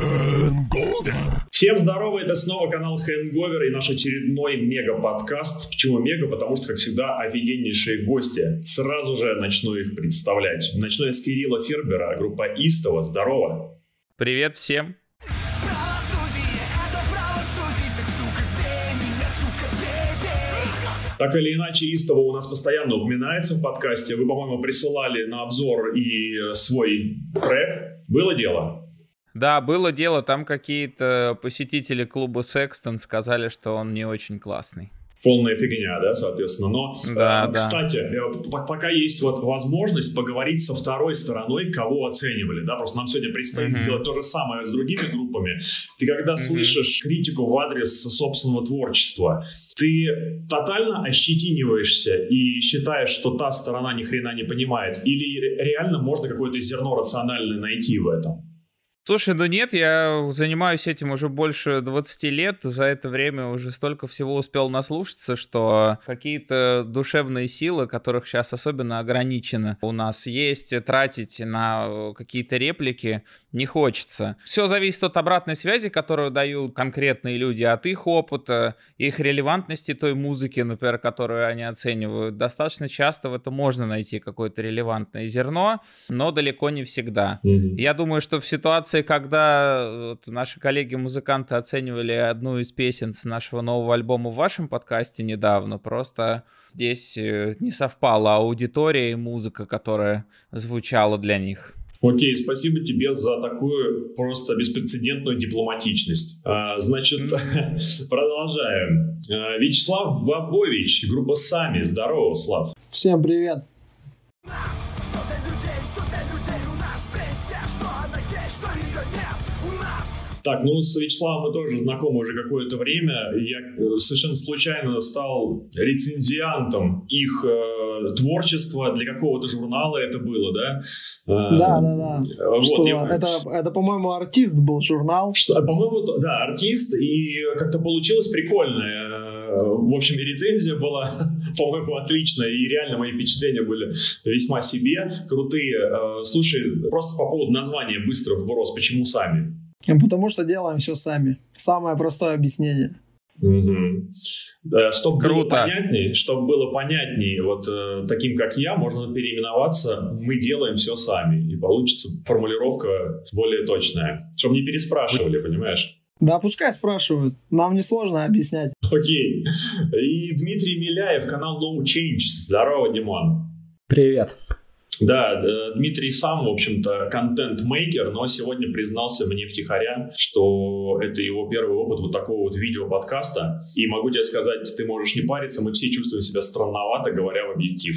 Hangover. Всем здорово, это снова канал Hangover и наш очередной мега-подкаст. Почему мега? Потому что, как всегда, офигеннейшие гости. Сразу же начну их представлять. Начну я с Кирилла Фербера, группа Истова. Здорово. Привет всем. Так или иначе, Истово у нас постоянно упоминается в подкасте. Вы, по-моему, присылали на обзор и свой трек. Было дело? Да, было дело, там какие-то посетители клуба Секстон сказали, что он не очень классный полная фигня, да, соответственно. Но, да, э, кстати, да. пока есть вот возможность поговорить со второй стороной, кого оценивали, да, просто нам сегодня предстоит uh-huh. сделать то же самое с другими группами. Ты когда uh-huh. слышишь критику в адрес собственного творчества, ты тотально ощетиниваешься и считаешь, что та сторона ни хрена не понимает, или реально можно какое-то зерно рациональное найти в этом? Слушай, ну нет, я занимаюсь этим уже больше 20 лет. За это время уже столько всего успел наслушаться, что какие-то душевные силы, которых сейчас особенно ограничено у нас есть, тратить на какие-то реплики не хочется. Все зависит от обратной связи, которую дают конкретные люди, от их опыта, их релевантности той музыки, например, которую они оценивают. Достаточно часто в этом можно найти какое-то релевантное зерно, но далеко не всегда. Mm-hmm. Я думаю, что в ситуации ситуации, когда вот, наши коллеги-музыканты оценивали одну из песен с нашего нового альбома в вашем подкасте недавно, просто здесь э, не совпала аудитория и музыка, которая звучала для них. Окей, спасибо тебе за такую просто беспрецедентную дипломатичность. А, значит, продолжаем. А, Вячеслав Бабович, группа «Сами». Здорово, Слав. Всем привет. Так, ну с Вячеславом мы тоже знакомы уже какое-то время. Я э, совершенно случайно стал рецензиантом их э, творчества для какого-то журнала это было, да? Э, да, да, да. Вот, что, я... это, это, по-моему, артист был журнал. Что, по-моему, да, артист, и как-то получилось прикольно. Э, в общем, и рецензия была, по-моему, отличная, и реально мои впечатления были весьма себе, крутые. Слушай, просто по поводу названия быстро вброс, почему сами? Потому что делаем все сами. Самое простое объяснение. Угу. Чтобы Круто. было понятнее, чтобы было понятнее, вот э, таким как я, можно переименоваться «Мы делаем все сами», и получится формулировка более точная, чтобы не переспрашивали, понимаешь? Да, пускай спрашивают. Нам несложно объяснять. Окей. И Дмитрий Миляев, канал No Change. Здорово, Димон. Привет. Да, э, Дмитрий сам, в общем-то, контент-мейкер, но сегодня признался мне втихаря, что это его первый опыт вот такого вот видео-подкаста. И могу тебе сказать, ты можешь не париться, мы все чувствуем себя странновато, говоря в объектив.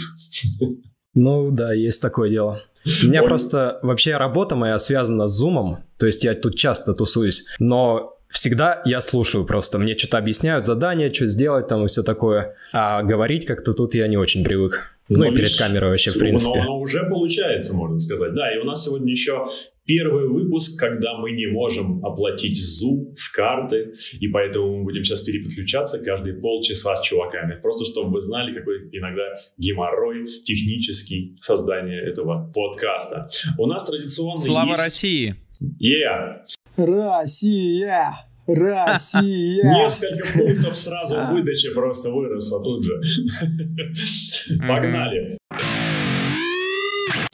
Ну да, есть такое дело. У меня Он... просто вообще работа моя связана с зумом, то есть я тут часто тусуюсь, но всегда я слушаю просто. Мне что-то объясняют задания, что сделать там и все такое. А говорить как-то тут я не очень привык. Ну, и перед камерой вообще, в принципе. Но оно уже получается, можно сказать. Да, и у нас сегодня еще первый выпуск, когда мы не можем оплатить Zoom с карты, и поэтому мы будем сейчас переподключаться каждые полчаса с чуваками. Просто чтобы вы знали, какой иногда геморрой технический создания этого подкаста. У нас традиционно Слава есть... России! Yeah! Россия! Россия! Несколько пунктов сразу выдача просто выросла тут же. Погнали.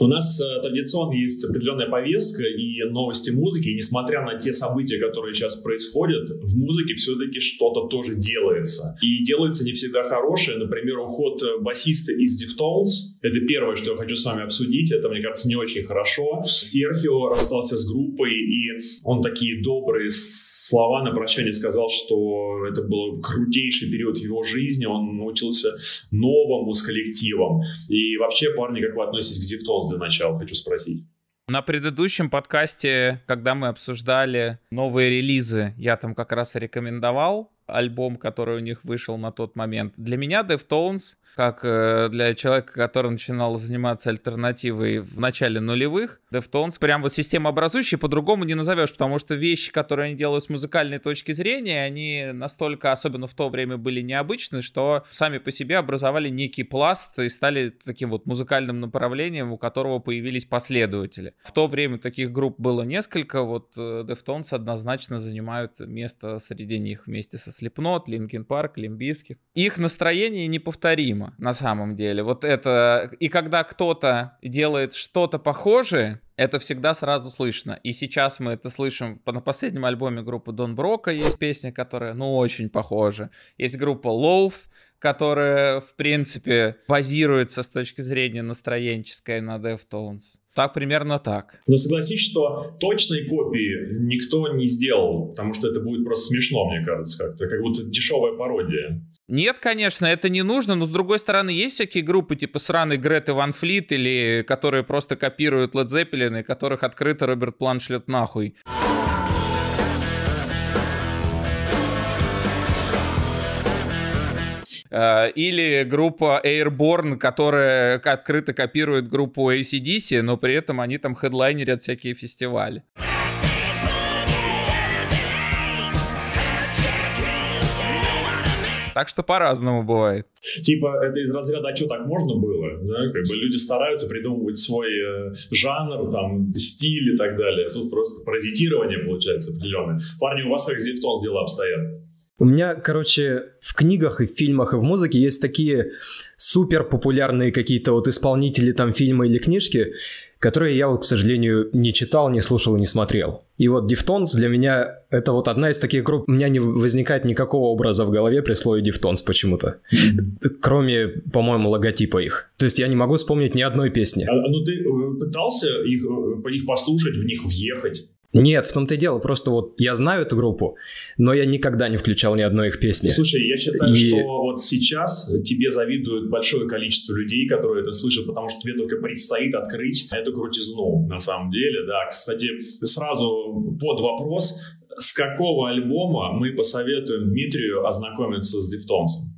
У нас э, традиционно есть определенная повестка и новости музыки, и несмотря на те события, которые сейчас происходят, в музыке все-таки что-то тоже делается. И делается не всегда хорошее. Например, уход э, басиста из Deftones. Это первое, что я хочу с вами обсудить. Это, мне кажется, не очень хорошо. Серхио расстался с группой, и он такие добрые слова на прощание сказал, что это был крутейший период в его жизни, он научился новому с коллективом. И вообще, парни, как вы относитесь к Deftones для начала, хочу спросить. На предыдущем подкасте, когда мы обсуждали новые релизы, я там как раз рекомендовал альбом, который у них вышел на тот момент. Для меня Deftones как э, для человека, который начинал заниматься альтернативой в начале нулевых, Deftones прям вот системообразующий по-другому не назовешь, потому что вещи, которые они делают с музыкальной точки зрения, они настолько, особенно в то время, были необычны, что сами по себе образовали некий пласт и стали таким вот музыкальным направлением, у которого появились последователи. В то время таких групп было несколько, вот э, Deftones однозначно занимают место среди них вместе со Slipknot, Linkin Park, Limp. Их настроение неповторимо на самом деле. Вот это... И когда кто-то делает что-то похожее, это всегда сразу слышно. И сейчас мы это слышим на последнем альбоме группы Дон Брока есть песня, которая, ну, очень похожа. Есть группа Loath, которая, в принципе, базируется с точки зрения настроенческой на Deftones. Так, примерно так. Но согласись, что точной копии никто не сделал, потому что это будет просто смешно, мне кажется, как-то, как будто дешевая пародия. Нет, конечно, это не нужно, но с другой стороны, есть всякие группы типа сраный Греты Ван Флит, или которые просто копируют Led Zeppelin, и которых открыто Роберт План шлет нахуй. Или группа Airborne, которая открыто копирует группу ACDC, но при этом они там хедлайнерят всякие фестивали. Так что по-разному бывает. Типа, это из разряда, а что так можно было? Да? Как бы люди стараются придумывать свой э, жанр, там, стиль и так далее. Тут просто паразитирование получается определенное. Парни, у вас как с Deftones дела обстоят? У меня, короче, в книгах и в фильмах и в музыке есть такие супер популярные какие-то вот исполнители там фильма или книжки, которые я вот, к сожалению, не читал, не слушал и не смотрел. И вот Deftones для меня это вот одна из таких групп. У меня не возникает никакого образа в голове при слове Deftones почему-то. Кроме, по-моему, логотипа их. То есть я не могу вспомнить ни одной песни. А, ну ты э, пытался их, э, их послушать, в них въехать? Нет, в том-то и дело. Просто вот я знаю эту группу, но я никогда не включал ни одной их песни. Слушай, я считаю, и... что вот сейчас тебе завидует большое количество людей, которые это слышат, потому что тебе только предстоит открыть эту крутизну на самом деле. Да, кстати, сразу под вопрос, с какого альбома мы посоветуем Дмитрию ознакомиться с Дифтонсом?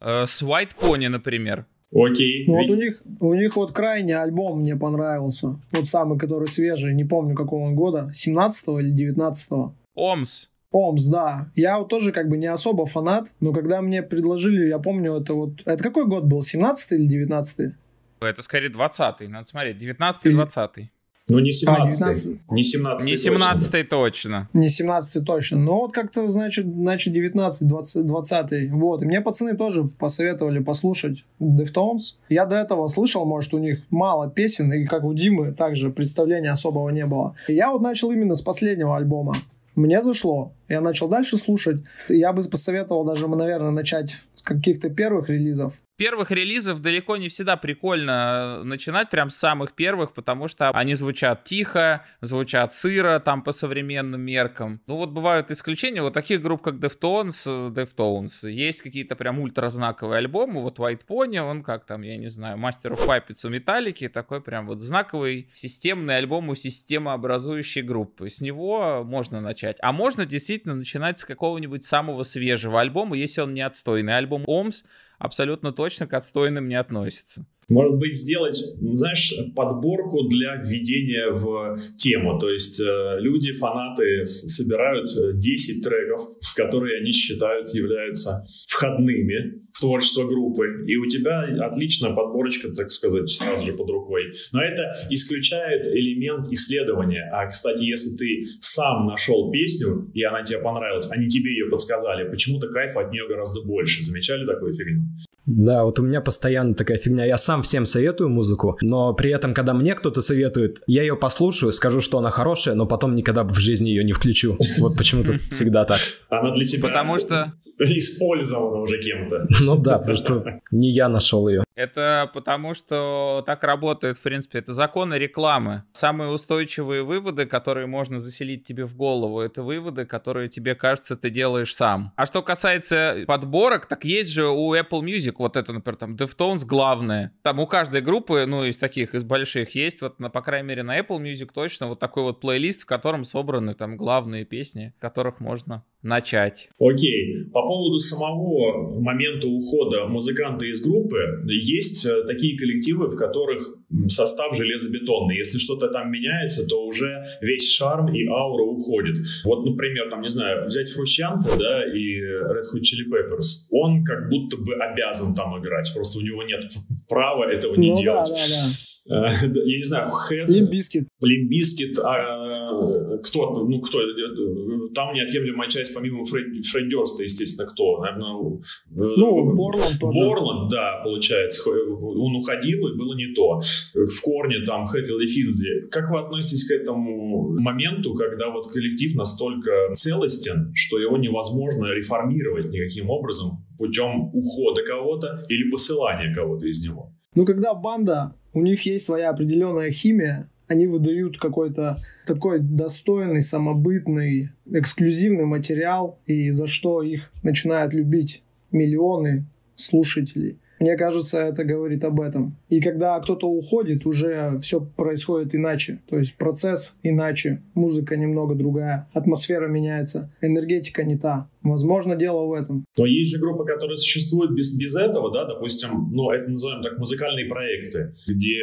Э, с White Pony, например. Окей. Ну, вот у них, у них вот крайний альбом мне понравился. Вот самый, который свежий, не помню какого он года, 17 или 19 -го. Омс. Омс, да. Я вот тоже как бы не особо фанат, но когда мне предложили, я помню, это вот... Это какой год был, 17 или 19 Это скорее 20-й, надо смотреть, 19 и 20 -й. Ну, не 17 а, Не 17 Не 17 точно. точно. Не 17 точно. Но вот как-то, значит, значит 19 20, 20 Вот. И мне пацаны тоже посоветовали послушать Deftones. Я до этого слышал, может, у них мало песен, и как у Димы, также представления особого не было. И я вот начал именно с последнего альбома. Мне зашло. Я начал дальше слушать. Я бы посоветовал даже, наверное, начать с каких-то первых релизов первых релизов далеко не всегда прикольно э, начинать прям с самых первых, потому что они звучат тихо, звучат сыро там по современным меркам. Ну вот бывают исключения, вот таких групп, как Deftones, э, Deftones, есть какие-то прям ультразнаковые альбомы, вот White Pony, он как там, я не знаю, Master of Puppets у Металлики, такой прям вот знаковый системный альбом у системообразующей группы. С него можно начать. А можно действительно начинать с какого-нибудь самого свежего альбома, если он не отстойный. Альбом OMS абсолютно точно к отстойным не относится. Может быть, сделать, знаешь, подборку для введения в тему. То есть э, люди, фанаты собирают 10 э, треков, которые они считают являются входными в творчество группы. И у тебя отличная подборочка, так сказать, сразу же под рукой. Но это исключает элемент исследования. А, кстати, если ты сам нашел песню, и она тебе понравилась, они тебе ее подсказали, почему-то кайф от нее гораздо больше. Замечали такую фигню? Да, вот у меня постоянно такая фигня. Я сам всем советую музыку, но при этом, когда мне кто-то советует, я ее послушаю, скажу, что она хорошая, но потом никогда в жизни ее не включу. Вот почему-то всегда так. Она для тебя Потому что использована уже кем-то. Ну да, потому что не я нашел ее. Это потому, что так работает, в принципе, это законы рекламы. Самые устойчивые выводы, которые можно заселить тебе в голову, это выводы, которые тебе кажется, ты делаешь сам. А что касается подборок, так есть же у Apple Music вот это, например, там Deftones главное. Там у каждой группы, ну, из таких, из больших, есть вот, на, по крайней мере, на Apple Music точно вот такой вот плейлист, в котором собраны там главные песни, которых можно начать. Окей. По поводу самого момента ухода музыканта из группы, есть э, такие коллективы, в которых состав железобетонный. Если что-то там меняется, то уже весь шарм и аура уходит. Вот, например, там, не знаю, взять Фрущанта, да, и Red Hot Chili Peppers. Он как будто бы обязан там играть. Просто у него нет права этого не ну, делать. Да, да, да. Э, я не знаю, Head... Limp Bizkit. Limp Bizkit, а, кто, ну, кто, там неотъемлемая часть, помимо Фред, Фред Дёрста, естественно, кто? Наверное, ну, Борланд тоже. Борланд, да, получается. Он уходил, и было не то. В корне там Хэттл и Филдли. Как вы относитесь к этому моменту, когда вот коллектив настолько целостен, что его невозможно реформировать никаким образом путем ухода кого-то или посылания кого-то из него? Ну, когда банда, у них есть своя определенная химия, они выдают какой-то такой достойный, самобытный, эксклюзивный материал, и за что их начинают любить миллионы слушателей. Мне кажется, это говорит об этом. И когда кто-то уходит, уже все происходит иначе. То есть процесс иначе, музыка немного другая, атмосфера меняется, энергетика не та. Возможно, дело в этом. Но есть же группы, которые существуют без, без этого, да, допустим, ну, это называем так музыкальные проекты, где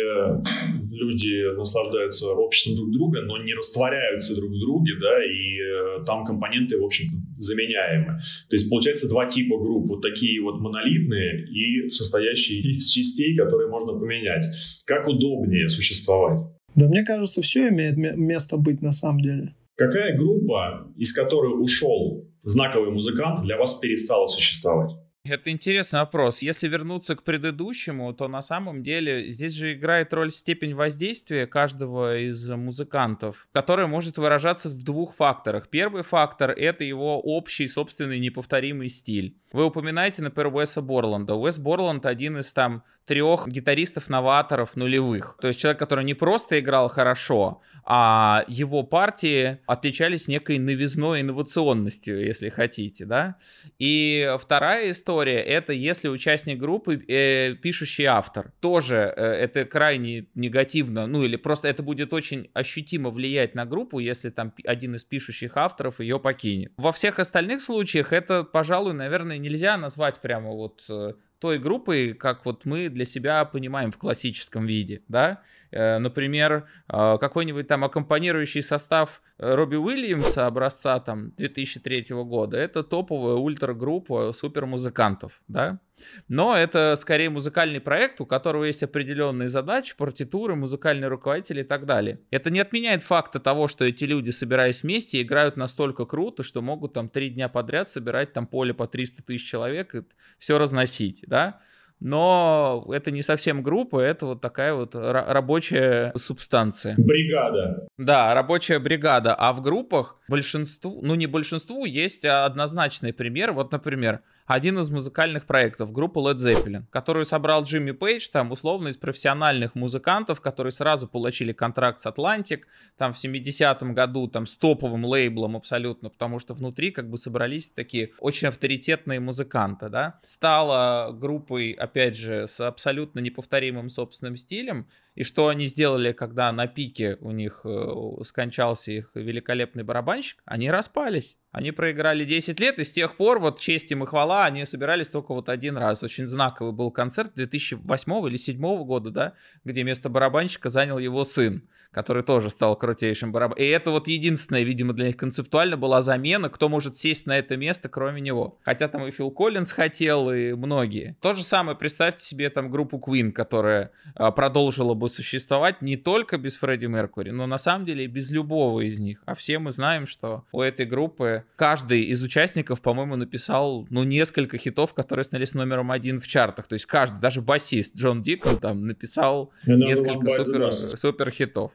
люди наслаждаются обществом друг друга, но не растворяются друг в друге, да, и э, там компоненты, в общем заменяемы. То есть, получается, два типа групп, вот такие вот монолитные и состоящие из частей, которые можно поменять. Как удобнее существовать? Да мне кажется, все имеет место быть на самом деле. Какая группа, из которой ушел знаковый музыкант, для вас перестала существовать? Это интересный вопрос. Если вернуться к предыдущему, то на самом деле здесь же играет роль степень воздействия каждого из музыкантов, которая может выражаться в двух факторах. Первый фактор — это его общий собственный неповторимый стиль. Вы упоминаете, например, Уэса Борланда. Уэс Борланд один из там трех гитаристов-новаторов нулевых. То есть человек, который не просто играл хорошо, а его партии отличались некой новизной инновационностью, если хотите, да. И вторая история — это если участник группы э, пишущий автор. Тоже э, это крайне негативно, ну или просто это будет очень ощутимо влиять на группу, если там один из пишущих авторов ее покинет. Во всех остальных случаях это, пожалуй, наверное, нельзя назвать прямо вот э, той группой, как вот мы для себя понимаем в классическом виде, да. Э, например, э, какой-нибудь там аккомпанирующий состав Робби Уильямса образца там 2003 года, это топовая ультрагруппа супермузыкантов, да. Но это скорее музыкальный проект, у которого есть определенные задачи, партитуры, музыкальный руководитель и так далее. Это не отменяет факта того, что эти люди, собираясь вместе, играют настолько круто, что могут там три дня подряд собирать там поле по 300 тысяч человек и все разносить, да но это не совсем группа, это вот такая вот рабочая субстанция. Бригада. Да, рабочая бригада. А в группах большинству, ну не большинству, есть однозначный пример. Вот, например, один из музыкальных проектов, группа Led Zeppelin, которую собрал Джимми Пейдж, там, условно, из профессиональных музыкантов, которые сразу получили контракт с Atlantic, там, в 70-м году, там, с топовым лейблом абсолютно, потому что внутри, как бы, собрались такие очень авторитетные музыканты, да. Стала группой, опять же, с абсолютно неповторимым собственным стилем, и что они сделали, когда на пике у них э, скончался их великолепный барабанщик? Они распались. Они проиграли 10 лет, и с тех пор, вот честь им и хвала, они собирались только вот один раз. Очень знаковый был концерт 2008 или 2007 года, да, где место барабанщика занял его сын который тоже стал крутейшим барабаном. И это вот единственная, видимо, для них концептуально была замена, кто может сесть на это место, кроме него. Хотя там и Фил Коллинз хотел, и многие. То же самое, представьте себе там группу Queen, которая а, продолжила бы существовать не только без Фредди Меркури, но на самом деле и без любого из них. А все мы знаем, что у этой группы каждый из участников, по-моему, написал, ну, несколько хитов, которые снялись номером один в чартах. То есть каждый, даже басист Джон Дикон там написал несколько супер, супер хитов.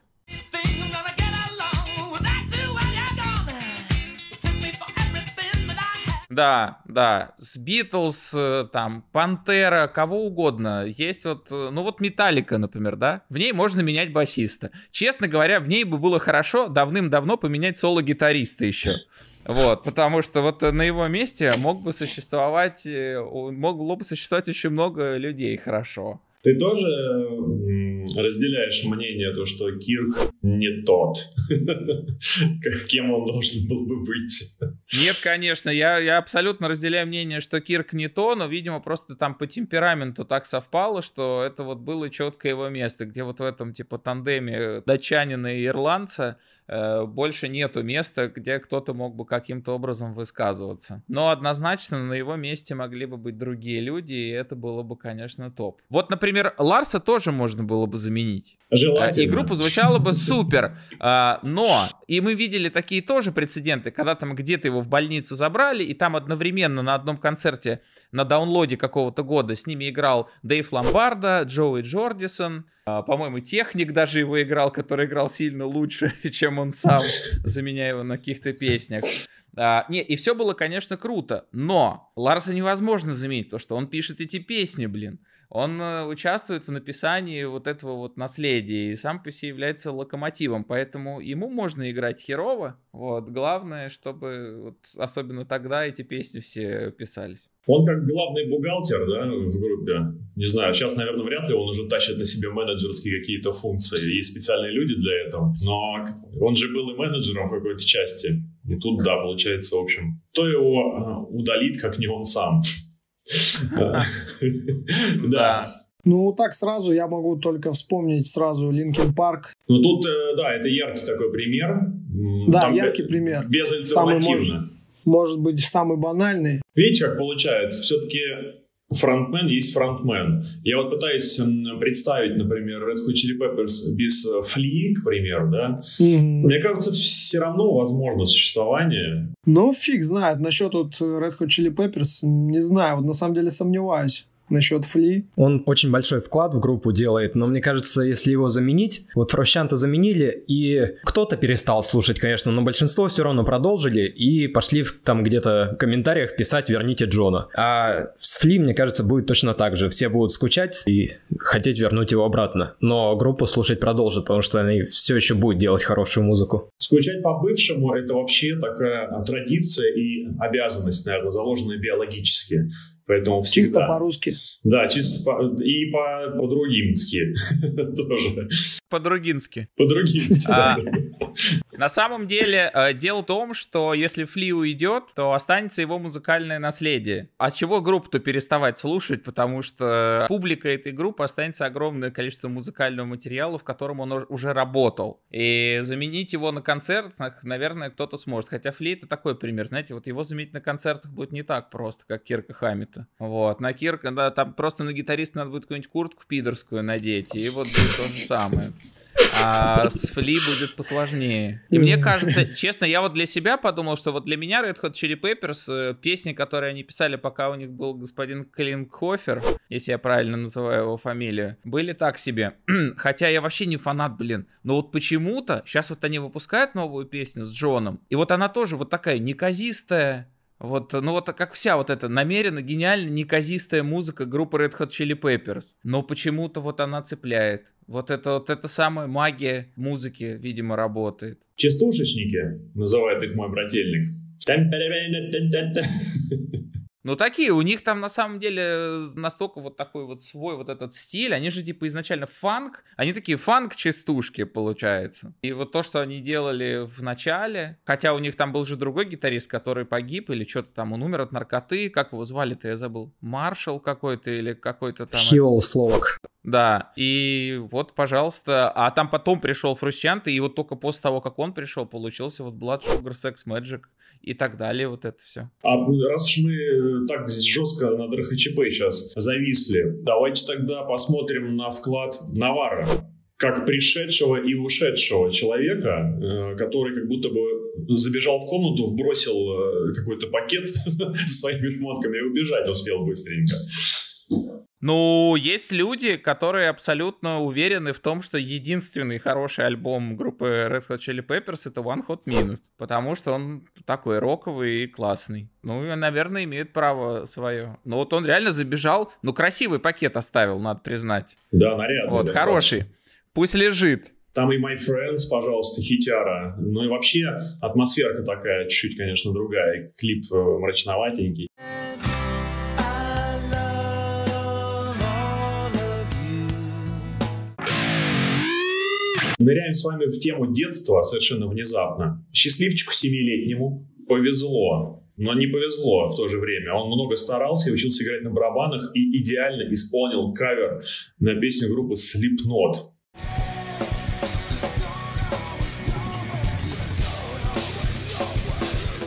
Да, да. С Битлз, э, там, Пантера, кого угодно. Есть вот, э, ну вот Металлика, например, да? В ней можно менять басиста. Честно говоря, в ней бы было хорошо давным-давно поменять соло-гитариста еще. Вот, потому что вот на его месте мог бы существовать, э, могло бы существовать очень много людей хорошо. Ты тоже разделяешь мнение, то, что Кирк не тот, кем он должен был бы быть? Нет, конечно, я, я абсолютно разделяю мнение, что Кирк не то, но, видимо, просто там по темпераменту так совпало, что это вот было четкое его место, где вот в этом, типа, тандеме датчанина и ирландца больше нету места, где кто-то мог бы каким-то образом высказываться. Но однозначно на его месте могли бы быть другие люди, и это было бы, конечно, топ. Вот, например, Ларса тоже можно было бы заменить. Желательно. И группа звучала бы супер. А, но, и мы видели такие тоже прецеденты, когда там где-то его в больницу забрали, и там одновременно на одном концерте на даунлоде какого-то года с ними играл Дэйв Ломбарда, Джоуи Джордисон, по-моему, техник даже его играл, который играл сильно лучше, чем он сам, заменяя его на каких-то песнях. А, не, и все было, конечно, круто, но Ларса невозможно заменить, то, что он пишет эти песни, блин. Он э, участвует в написании вот этого вот наследия и сам по себе является локомотивом, поэтому ему можно играть херово. Вот главное, чтобы вот, особенно тогда эти песни все писались. Он как главный бухгалтер, да, в группе. Не знаю, сейчас, наверное, вряд ли он уже тащит на себе менеджерские какие-то функции. Есть специальные люди для этого. Но он же был и менеджером в какой-то части. И тут, да, получается, в общем, кто его а, удалит, как не он сам. Да. Ну, так сразу я могу только вспомнить сразу Линкен Парк. Ну, тут, э, да, это яркий такой пример. Да, яркий пример. Безальтернативно может быть, самый банальный. Видите, как получается? Все-таки фронтмен есть фронтмен. Я вот пытаюсь представить, например, Red Hot Chili Peppers без Фли, к примеру, да? Mm-hmm. Мне кажется, все равно возможно существование. Ну, фиг знает. Насчет вот Red Hot Chili Peppers, не знаю. Вот на самом деле сомневаюсь насчет Фли. Он очень большой вклад в группу делает, но мне кажется, если его заменить, вот Фрощанта заменили, и кто-то перестал слушать, конечно, но большинство все равно продолжили и пошли в, там где-то в комментариях писать «верните Джона». А с Фли, мне кажется, будет точно так же. Все будут скучать и хотеть вернуть его обратно. Но группу слушать продолжат, потому что они все еще будут делать хорошую музыку. Скучать по бывшему — это вообще такая традиция и обязанность, наверное, заложенная биологически. Поэтому всегда... Чисто по-русски. Да, чисто по... и по- по-другински тоже. По-другински. По-другински, а, На самом деле, э, дело в том, что если Фли уйдет, то останется его музыкальное наследие. А чего группу-то переставать слушать, потому что публика этой группы останется огромное количество музыкального материала, в котором он уже работал. И заменить его на концертах, наверное, кто-то сможет. Хотя Фли это такой пример. Знаете, вот его заменить на концертах будет не так просто, как Кирка Хаммит это. Вот, на Кирка, да, там просто на гитариста надо будет какую-нибудь куртку пидорскую надеть, и вот будет то же самое. А с Фли будет посложнее. И мне кажется, честно, я вот для себя подумал, что вот для меня Red Hot Chili Peppers, э, песни, которые они писали, пока у них был господин Клинкхофер, если я правильно называю его фамилию, были так себе. Хотя я вообще не фанат, блин. Но вот почему-то, сейчас вот они выпускают новую песню с Джоном, и вот она тоже вот такая неказистая, вот, ну вот как вся вот эта намеренно гениально неказистая музыка группы Red Hot Chili Peppers. Но почему-то вот она цепляет. Вот это вот эта самая магия музыки, видимо, работает. Частушечники, называет их мой брательник. Ну, такие, у них там на самом деле настолько вот такой вот свой вот этот стиль, они же типа изначально фанк, они такие фанк-частушки, получается. И вот то, что они делали в начале, хотя у них там был же другой гитарист, который погиб, или что-то там, он умер от наркоты, как его звали-то, я забыл, Маршал какой-то или какой-то там... Хилл Словак. Да, и вот, пожалуйста, а там потом пришел Фрущант, и вот только после того, как он пришел, получился вот Blood Sugar Sex Magic и так далее, вот это все. А раз уж мы так жестко на РХЧП сейчас зависли, давайте тогда посмотрим на вклад Навара как пришедшего и ушедшего человека, э, который как будто бы забежал в комнату, вбросил э, какой-то пакет со своими шмотками и убежать успел быстренько. Ну, есть люди, которые абсолютно уверены в том, что единственный хороший альбом группы Red Hot Chili Peppers это One Hot Minute, потому что он такой роковый и классный. Ну, и, наверное, имеет право свое. Но вот он реально забежал, ну, красивый пакет оставил, надо признать. Да, нарядный. Вот, достаточно. хороший. Пусть лежит. Там и My Friends, пожалуйста, хитяра. Ну и вообще атмосферка такая, чуть-чуть, конечно, другая. Клип э, мрачноватенький. Ныряем с вами в тему детства совершенно внезапно. Счастливчику семилетнему повезло, но не повезло в то же время. Он много старался и учился играть на барабанах и идеально исполнил кавер на песню группы Slipknot.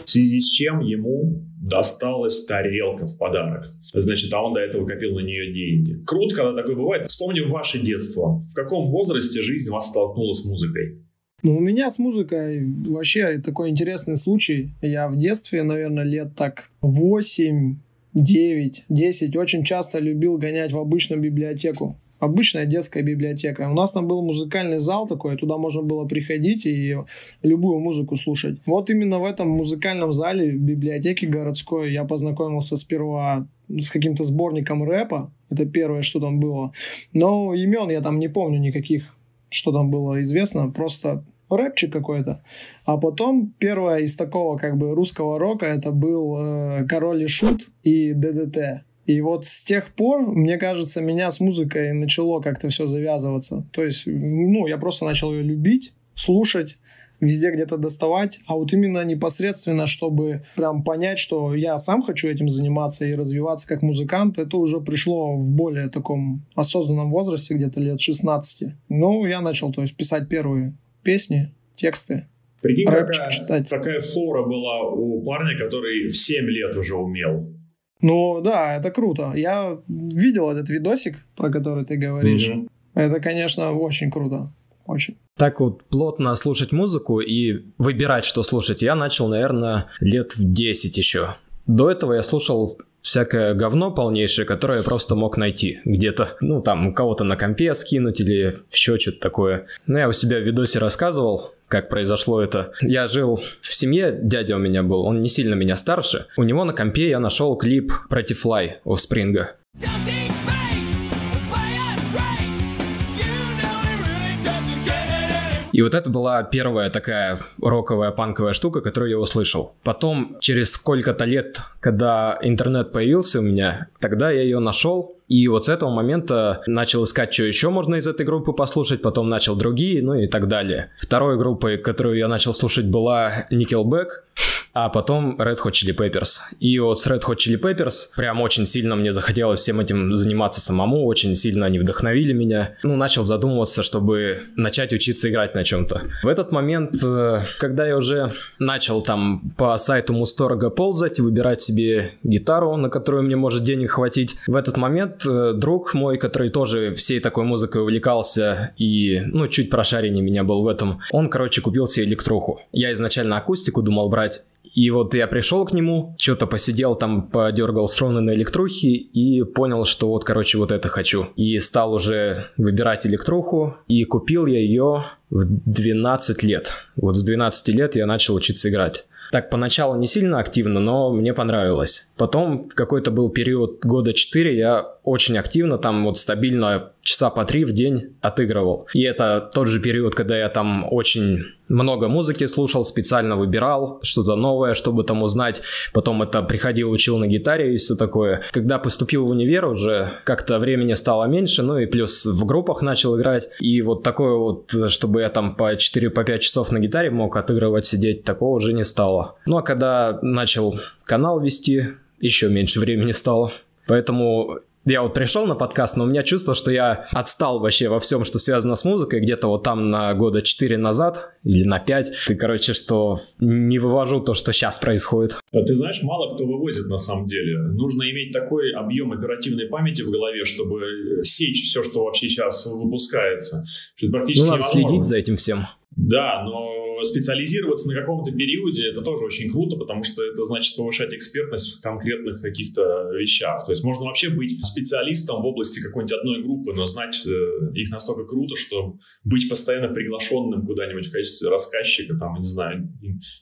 В связи с чем ему досталась тарелка в подарок. Значит, а он до этого копил на нее деньги. Круто, когда такое бывает. Вспомним ваше детство. В каком возрасте жизнь вас столкнула с музыкой? Ну, у меня с музыкой вообще такой интересный случай. Я в детстве, наверное, лет так 8, 9, 10 очень часто любил гонять в обычную библиотеку обычная детская библиотека. У нас там был музыкальный зал такой, туда можно было приходить и любую музыку слушать. Вот именно в этом музыкальном зале библиотеки городской я познакомился сперва с каким-то сборником рэпа. Это первое, что там было. Но имен я там не помню никаких, что там было известно. Просто рэпчик какой-то. А потом первое из такого как бы русского рока это был э, Король и Шут и ДДТ. И вот с тех пор, мне кажется, меня с музыкой начало как-то все завязываться. То есть, ну, я просто начал ее любить, слушать, везде где-то доставать, а вот именно непосредственно, чтобы прям понять, что я сам хочу этим заниматься и развиваться как музыкант, это уже пришло в более таком осознанном возрасте, где-то лет 16. Ну, я начал, то есть, писать первые песни, тексты. Прикинь, какая, читать. какая фора была у парня, который в 7 лет уже умел ну да, это круто. Я видел этот видосик, про который ты говоришь. Угу. Это, конечно, очень круто. Очень. Так вот, плотно слушать музыку и выбирать, что слушать, я начал, наверное, лет в 10 еще. До этого я слушал всякое говно полнейшее, которое я просто мог найти где-то. Ну, там, у кого-то на компе скинуть или еще что-то такое. Ну, я у себя в видосе рассказывал, как произошло это. Я жил в семье, дядя у меня был, он не сильно меня старше. У него на компе я нашел клип против Fly Offspring. И вот это была первая такая роковая панковая штука, которую я услышал. Потом, через сколько-то лет, когда интернет появился у меня, тогда я ее нашел, и вот с этого момента начал искать, что еще можно из этой группы послушать, потом начал другие, ну и так далее. Второй группой, которую я начал слушать, была Nickelback, а потом Red Hot Chili Peppers. И вот с Red Hot Chili Peppers прям очень сильно мне захотелось всем этим заниматься самому, очень сильно они вдохновили меня. Ну, начал задумываться, чтобы начать учиться играть на чем-то. В этот момент, э, когда я уже начал там по сайту Мусторга ползать, выбирать себе гитару, на которую мне может денег хватить, в этот момент Э, друг мой, который тоже всей такой музыкой увлекался и, ну, чуть прошареннее меня был в этом, он, короче, купил себе электроху. Я изначально акустику думал брать, и вот я пришел к нему, что-то посидел там, подергал струны на электрухе и понял, что вот, короче, вот это хочу. И стал уже выбирать электруху, и купил я ее в 12 лет. Вот с 12 лет я начал учиться играть. Так, поначалу не сильно активно, но мне понравилось. Потом в какой-то был период года 4 я очень активно, там вот стабильно часа по три в день отыгрывал. И это тот же период, когда я там очень много музыки слушал, специально выбирал что-то новое, чтобы там узнать. Потом это приходил, учил на гитаре и все такое. Когда поступил в универ, уже как-то времени стало меньше, ну и плюс в группах начал играть. И вот такое вот, чтобы я там по 4-5 по часов на гитаре мог отыгрывать, сидеть, такого уже не стало. Ну а когда начал канал вести, еще меньше времени стало. Поэтому я вот пришел на подкаст, но у меня чувство, что я отстал вообще во всем, что связано с музыкой, где-то вот там на года 4 назад или на 5. Ты, короче, что не вывожу то, что сейчас происходит. А ты знаешь, мало кто вывозит на самом деле. Нужно иметь такой объем оперативной памяти в голове, чтобы сечь все, что вообще сейчас выпускается. Что практически ну, надо невозможно. следить за этим всем. Да, но специализироваться на каком-то периоде это тоже очень круто, потому что это значит повышать экспертность в конкретных каких-то вещах. То есть можно вообще быть специалистом в области какой-нибудь одной группы, но знать э, их настолько круто, что быть постоянно приглашенным куда-нибудь в качестве рассказчика, там, не знаю,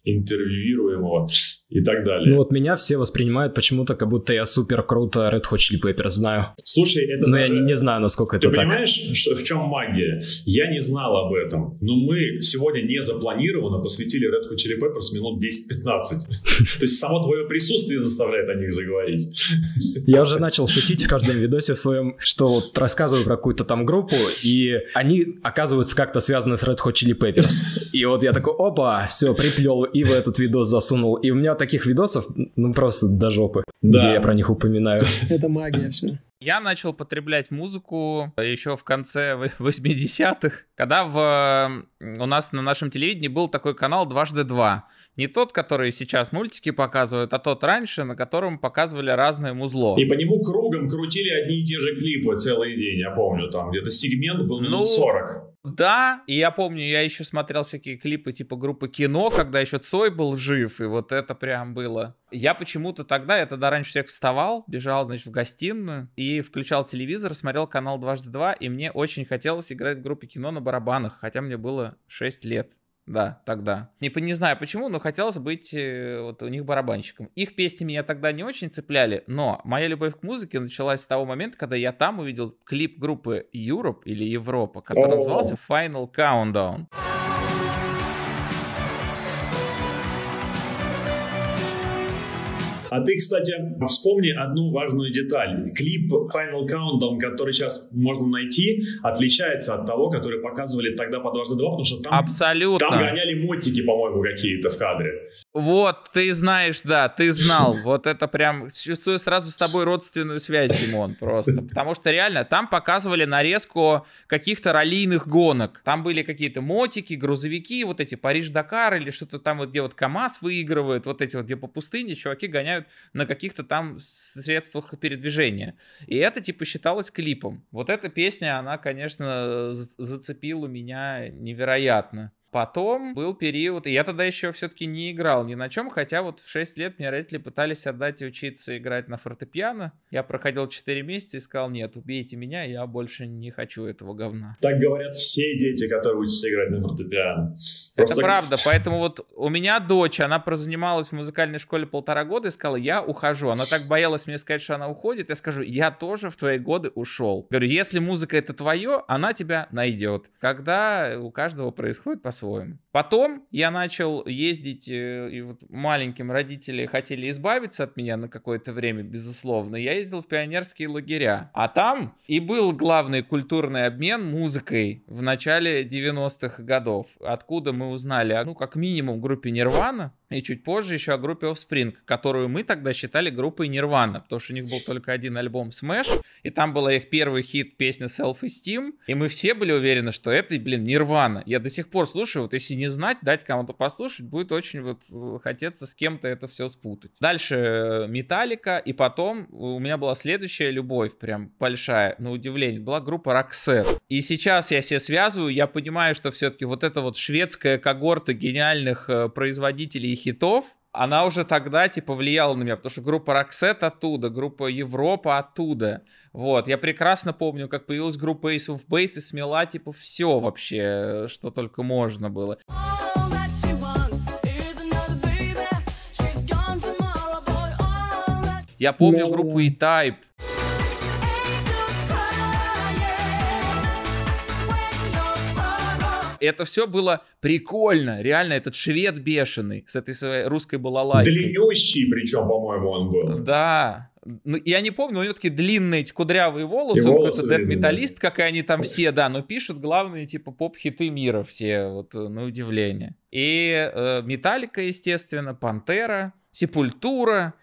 интервьюируемого и так далее. Ну вот меня все воспринимают почему-то, как будто я супер круто Red Hot Chili Peppers знаю. Слушай, это Но даже... я не, знаю, насколько Ты это так. понимаешь, что, в чем магия? Я не знал об этом, но мы сегодня не запланированно посвятили Red Hot Chili Peppers минут 10-15. То есть само твое присутствие заставляет о них заговорить. Я уже начал шутить в каждом видосе в своем, что вот рассказываю про какую-то там группу, и они оказываются как-то связаны с Red Hot Chili Peppers. И вот я такой, опа, все, приплел и в этот видос засунул. И у меня таких видосов, ну просто до жопы, Да. где я про них упоминаю. Это магия все. Я начал потреблять музыку еще в конце в- 80-х, когда в, э, у нас на нашем телевидении был такой канал «Дважды два». Не тот, который сейчас мультики показывают, а тот раньше, на котором показывали разное музло. И по нему кругом крутили одни и те же клипы целый день, я помню, там где-то сегмент был минут Ну, 40. Да, и я помню, я еще смотрел всякие клипы типа группы кино, когда еще Цой был жив, и вот это прям было. Я почему-то тогда, я тогда раньше всех вставал, бежал, значит, в гостиную и включал телевизор, смотрел канал «Дважды два», и мне очень хотелось играть в группе кино на барабанах, хотя мне было 6 лет. Да, тогда. Не, не знаю почему, но хотелось быть э, вот у них барабанщиком. Их песни меня тогда не очень цепляли, но моя любовь к музыке началась с того момента, когда я там увидел клип группы Europe или Европа, который назывался Final Countdown. А ты, кстати, вспомни одну важную деталь. Клип Final Countdown, который сейчас можно найти, отличается от того, который показывали тогда по дважды два, потому что там, Абсолютно. там гоняли мотики, по-моему, какие-то в кадре. Вот, ты знаешь, да, ты знал. Вот это прям, чувствую сразу с тобой родственную связь, Димон, просто. Потому что реально, там показывали нарезку каких-то раллийных гонок. Там были какие-то мотики, грузовики, вот эти Париж-Дакар или что-то там, вот, где вот КАМАЗ выигрывает, вот эти вот, где по пустыне чуваки гоняют на каких-то там средствах передвижения. И это, типа, считалось клипом. Вот эта песня, она, конечно, за- зацепила меня невероятно. Потом был период, и я тогда еще все-таки не играл ни на чем, хотя вот в 6 лет мне родители пытались отдать и учиться играть на фортепиано. Я проходил 4 месяца и сказал, нет, убейте меня, я больше не хочу этого говна. Так говорят все дети, которые учатся играть на фортепиано. Это Просто- правда, поэтому вот у меня дочь, она прозанималась в музыкальной школе полтора года и сказала, я ухожу. Она так боялась мне сказать, что она уходит. Я скажу, я тоже в твои годы ушел. Говорю, если музыка это твое, она тебя найдет. Когда у каждого происходит по-своему. rausholen. Потом я начал ездить, э, и вот маленьким родители хотели избавиться от меня на какое-то время, безусловно. Я ездил в пионерские лагеря. А там и был главный культурный обмен музыкой в начале 90-х годов. Откуда мы узнали, о, ну, как минимум, группе Нирвана, и чуть позже еще о группе Offspring, которую мы тогда считали группой Нирвана, потому что у них был только один альбом Smash, и там была их первый хит песня Self-Esteem, и мы все были уверены, что это, блин, Нирвана. Я до сих пор слушаю, вот если не знать, дать кому-то послушать, будет очень вот э, хотеться с кем-то это все спутать. Дальше э, Металлика, и потом у меня была следующая любовь, прям большая, на удивление, была группа Roxette. И сейчас я себе связываю, я понимаю, что все-таки вот эта вот шведская когорта гениальных э, производителей хитов, она уже тогда, типа, влияла на меня, потому что группа Roxette оттуда, группа Европа оттуда. Вот, я прекрасно помню, как появилась группа Ace of Base и смела, типа, все вообще, что только можно было. Я помню группу E-Type. Это все было прикольно, реально, этот швед бешеный с этой своей русской балалайкой. Длиннющий, причем, по-моему, он был. Да. Ну, я не помню, у него такие длинные эти кудрявые волосы, И он какой-то дэт-металлист, как и они там все, да, но пишут главные, типа, поп-хиты мира все, вот, э, на удивление. И э, Металлика, естественно, Пантера, Сепультура,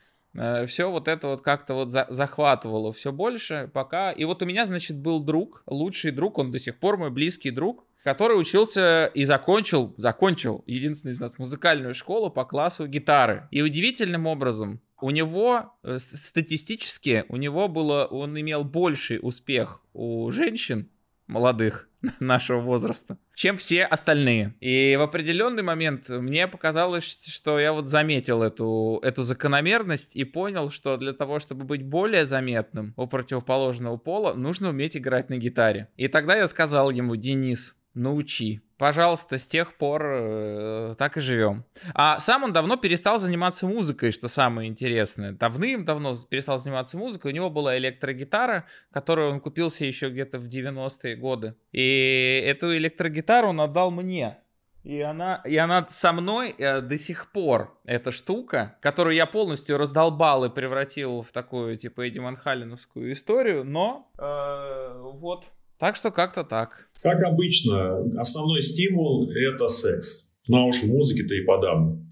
все вот это вот как-то вот за- захватывало все больше, пока... И вот у меня, значит, был друг, лучший друг, он до сих пор мой близкий друг, который учился и закончил, закончил, единственный из нас, музыкальную школу по классу гитары. И удивительным образом у него э, статистически у него было, он имел больший успех у женщин молодых нашего возраста, чем все остальные. И в определенный момент мне показалось, что я вот заметил эту, эту закономерность и понял, что для того, чтобы быть более заметным у противоположного пола, нужно уметь играть на гитаре. И тогда я сказал ему, Денис, научи. Пожалуйста, с тех пор э, так и живем. А сам он давно перестал заниматься музыкой, что самое интересное. Давным-давно перестал заниматься музыкой. У него была электрогитара, которую он купил себе еще где-то в 90-е годы. И эту электрогитару он отдал мне. И она, и она со мной э, до сих пор, эта штука, которую я полностью раздолбал и превратил в такую, типа, Эдди Манхалиновскую историю, но э, вот. Так что как-то так. Как обычно, основной стимул — это секс. Ну а уж в музыке-то и подавно.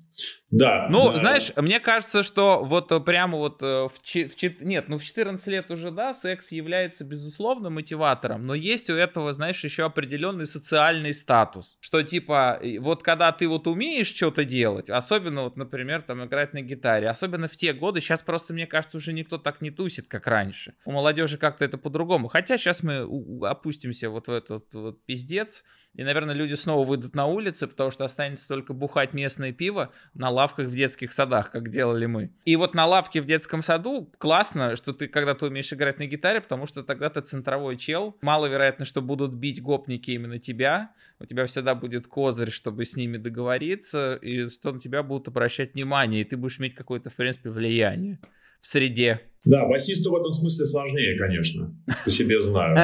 Да. Ну, да. знаешь, мне кажется, что вот э, прямо вот э, в, чи- в чи- нет, ну в 14 лет уже, да, секс является безусловно мотиватором, но есть у этого, знаешь, еще определенный социальный статус, что типа вот когда ты вот умеешь что-то делать, особенно вот, например, там играть на гитаре, особенно в те годы, сейчас просто, мне кажется, уже никто так не тусит, как раньше. У молодежи как-то это по-другому. Хотя сейчас мы опустимся вот в этот вот пиздец, и, наверное, люди снова выйдут на улицы, потому что останется только бухать местное пиво на лавках в детских садах, как делали мы. И вот на лавке в детском саду классно, что ты когда-то умеешь играть на гитаре, потому что тогда ты центровой чел. Маловероятно, что будут бить гопники именно тебя. У тебя всегда будет козырь, чтобы с ними договориться, и что на тебя будут обращать внимание, и ты будешь иметь какое-то, в принципе, влияние в среде. Да, басисту в этом смысле сложнее, конечно. По себе знаю.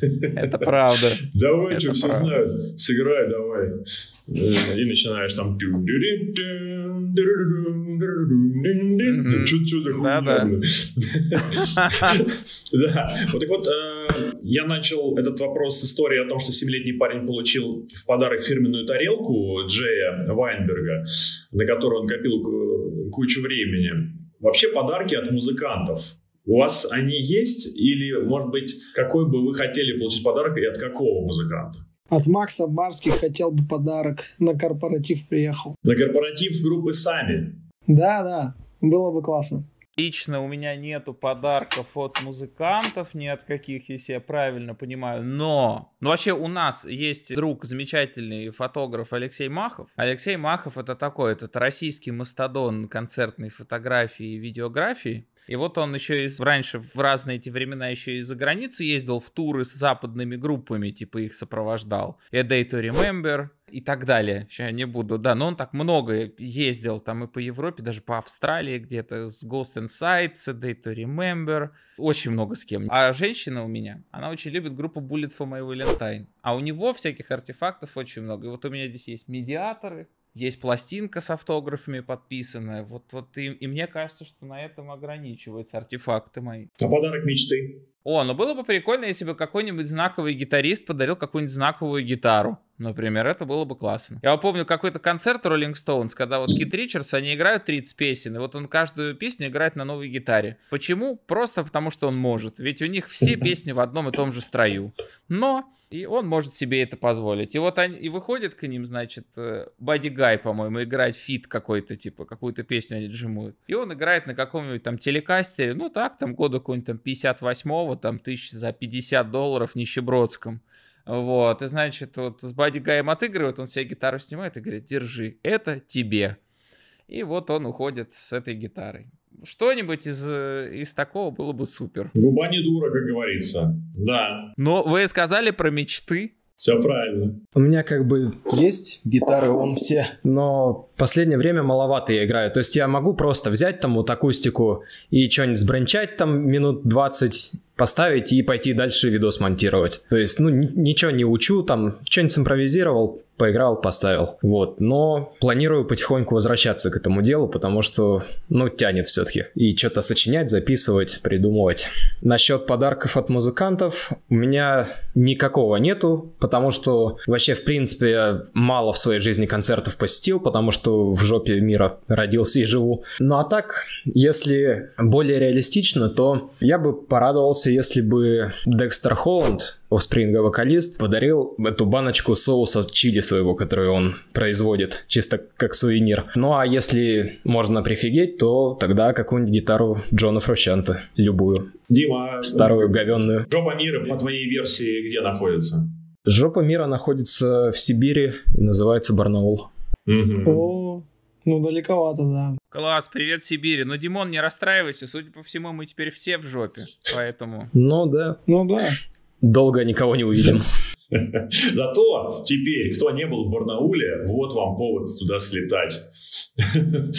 Это правда. Давай, что все знают. Сыграй, давай. И начинаешь там... Блин? Да. Вот так вот, э, я начал этот вопрос с истории о том, что 7-летний парень получил в подарок фирменную тарелку Джея Вайнберга, на которую он копил ку- кучу времени. Вообще подарки от музыкантов. У вас они есть? Или, может быть, какой бы вы хотели получить подарок и от какого музыканта? От Макса Барских хотел бы подарок. На корпоратив приехал. На корпоратив группы «Сами». Да, да, было бы классно. Лично у меня нету подарков от музыкантов, ни от каких, если я правильно понимаю. Но, ну вообще у нас есть друг, замечательный фотограф Алексей Махов. Алексей Махов это такой, это российский мастодон концертной фотографии и видеографии. И вот он еще и раньше, в разные эти времена, еще и за границу ездил в туры с западными группами, типа их сопровождал. A Day to Remember и так далее. Сейчас я не буду, да, но он так много ездил там и по Европе, даже по Австралии где-то, с Ghost Inside, с A Day to Remember, очень много с кем. А женщина у меня, она очень любит группу Bullet for My Valentine, а у него всяких артефактов очень много. И вот у меня здесь есть медиаторы, есть пластинка с автографами подписанная. Вот, вот и, и мне кажется, что на этом ограничиваются артефакты мои. А подарок мечты? О, ну было бы прикольно, если бы какой-нибудь знаковый гитарист подарил какую-нибудь знаковую гитару. Например, это было бы классно. Я помню какой-то концерт Rolling Stones, когда вот Кит Ричардс, они играют 30 песен, и вот он каждую песню играет на новой гитаре. Почему? Просто потому, что он может. Ведь у них все песни в одном и том же строю. Но и он может себе это позволить. И вот они, и выходит к ним, значит, э, Buddy Guy, по-моему, играет feat какой-то, типа, какую-то песню они джемуют. И он играет на каком-нибудь там телекастере, ну так, там года какой-нибудь там 58-го, там тысяч за 50 долларов нищебродском. Вот, и значит, вот с Бадди Гаем отыгрывает, он себе гитару снимает и говорит, держи, это тебе. И вот он уходит с этой гитарой. Что-нибудь из, из такого было бы супер. Губа не дура, как говорится. Да, Но вы сказали про мечты. все правильно. У меня как бы есть гитары, он все, но последнее время маловато я играю. То есть я могу просто взять там вот акустику и что-нибудь сбренчать там минут 20, поставить и пойти дальше видос монтировать. То есть, ну, ни- ничего не учу, там, что-нибудь симпровизировал, поиграл, поставил. Вот, но планирую потихоньку возвращаться к этому делу, потому что, ну, тянет все-таки. И что-то сочинять, записывать, придумывать. Насчет подарков от музыкантов у меня никакого нету, потому что вообще, в принципе, я мало в своей жизни концертов посетил, потому что в жопе мира родился и живу. Ну а так, если более реалистично, то я бы порадовался, если бы Декстер Холланд Offspring вокалист, подарил эту баночку соуса чили своего, который он производит, чисто как сувенир. Ну а если можно прифигеть, то тогда какую-нибудь гитару Джона Фрущанта, любую, Дима, старую, говенную. жопа мира, по твоей версии, где находится? Жопа мира находится в Сибири и называется Барнаул. Мгм. О, ну далековато, да. Класс, привет Сибири. Но, Димон, не расстраивайся, судя по всему, мы теперь все в жопе, поэтому... Ну да, Ну да. долго никого не увидим. Зато теперь, кто не был в Барнауле, вот вам повод туда слетать.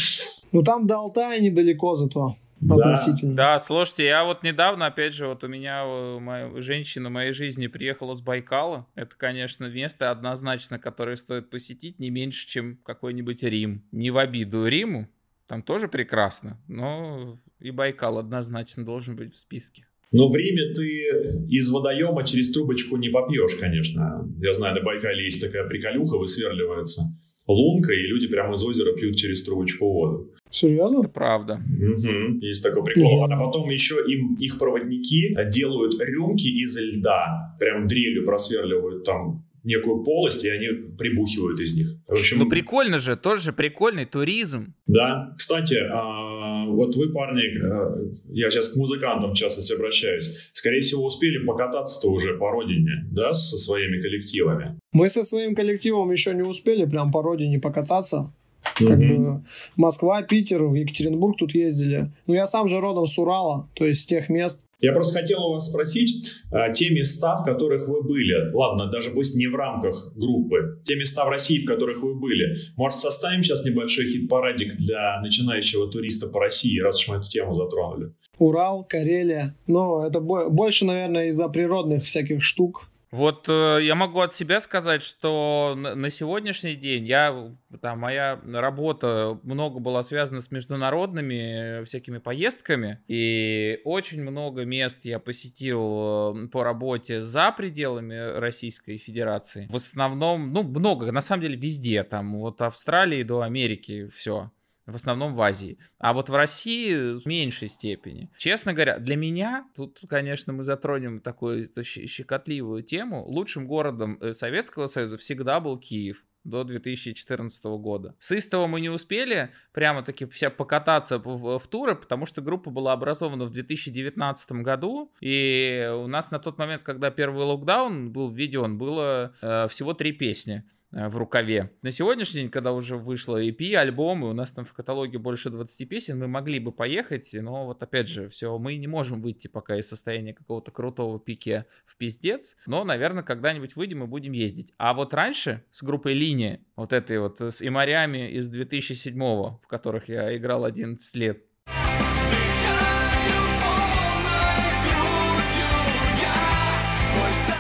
Ну там до Алтая недалеко зато. Да. Да, слушайте, я вот недавно, опять же, вот у меня э, моя женщина моей жизни приехала с Байкала. Это, конечно, место однозначно, которое стоит посетить не меньше, чем какой-нибудь Рим. Не в обиду Риму, там тоже прекрасно, но и Байкал однозначно должен быть в списке. Но в Риме ты из водоема через трубочку не попьешь, конечно. Я знаю, на Байкале есть такая приколюха, высверливается лунка, и люди прямо из озера пьют через трубочку воду. Серьезно? Это правда. Мгм. Есть такой прикол. А потом еще им их проводники делают рюмки из льда. Прям дрелью просверливают там некую полость, и они прибухивают из них. В общем, Ну прикольно же, тоже прикольный туризм. Да, кстати, а, вот вы, парни, а, я сейчас к музыкантам в частности обращаюсь, скорее всего, успели покататься-то уже по родине, да, со своими коллективами. Мы со своим коллективом еще не успели прям по родине покататься. Как Мгм. бы Москва, Питер, в Екатеринбург тут ездили. Ну, я сам же родом с Урала, то есть с тех мест. Я просто хотел у вас спросить, а, те места, в которых вы были, ладно, даже пусть не в рамках группы, те места в России, в которых вы были, может, составим сейчас небольшой хит-парадик для начинающего туриста по России, раз уж мы эту тему затронули? Урал, Карелия. Но это бо- больше, наверное, из-за природных всяких штук. Вот э, я могу от себя сказать, что на, на сегодняшний день я, там, моя работа много была связана с международными э, всякими поездками, и очень много мест я посетил э, по работе за пределами Российской Федерации. В основном, ну, много, на самом деле везде, там, от Австралии до Америки, все. В основном в Азии. А вот в России в меньшей степени. Честно говоря, для меня, тут, конечно, мы затронем такую щекотливую тему, лучшим городом э, Советского Союза всегда был Киев до 2014 года. С Истова мы не успели прямо-таки вся покататься в, в туры, потому что группа была образована в 2019 году, и у нас на тот момент, когда первый локдаун был введен, было э, всего три песни в рукаве. На сегодняшний день, когда уже вышло EP, альбом, и у нас там в каталоге больше 20 песен, мы могли бы поехать, но вот опять же, все, мы не можем выйти пока из состояния какого-то крутого пике в пиздец, но, наверное, когда-нибудь выйдем и будем ездить. А вот раньше с группой Линия, вот этой вот с имарями из 2007 в которых я играл 11 лет,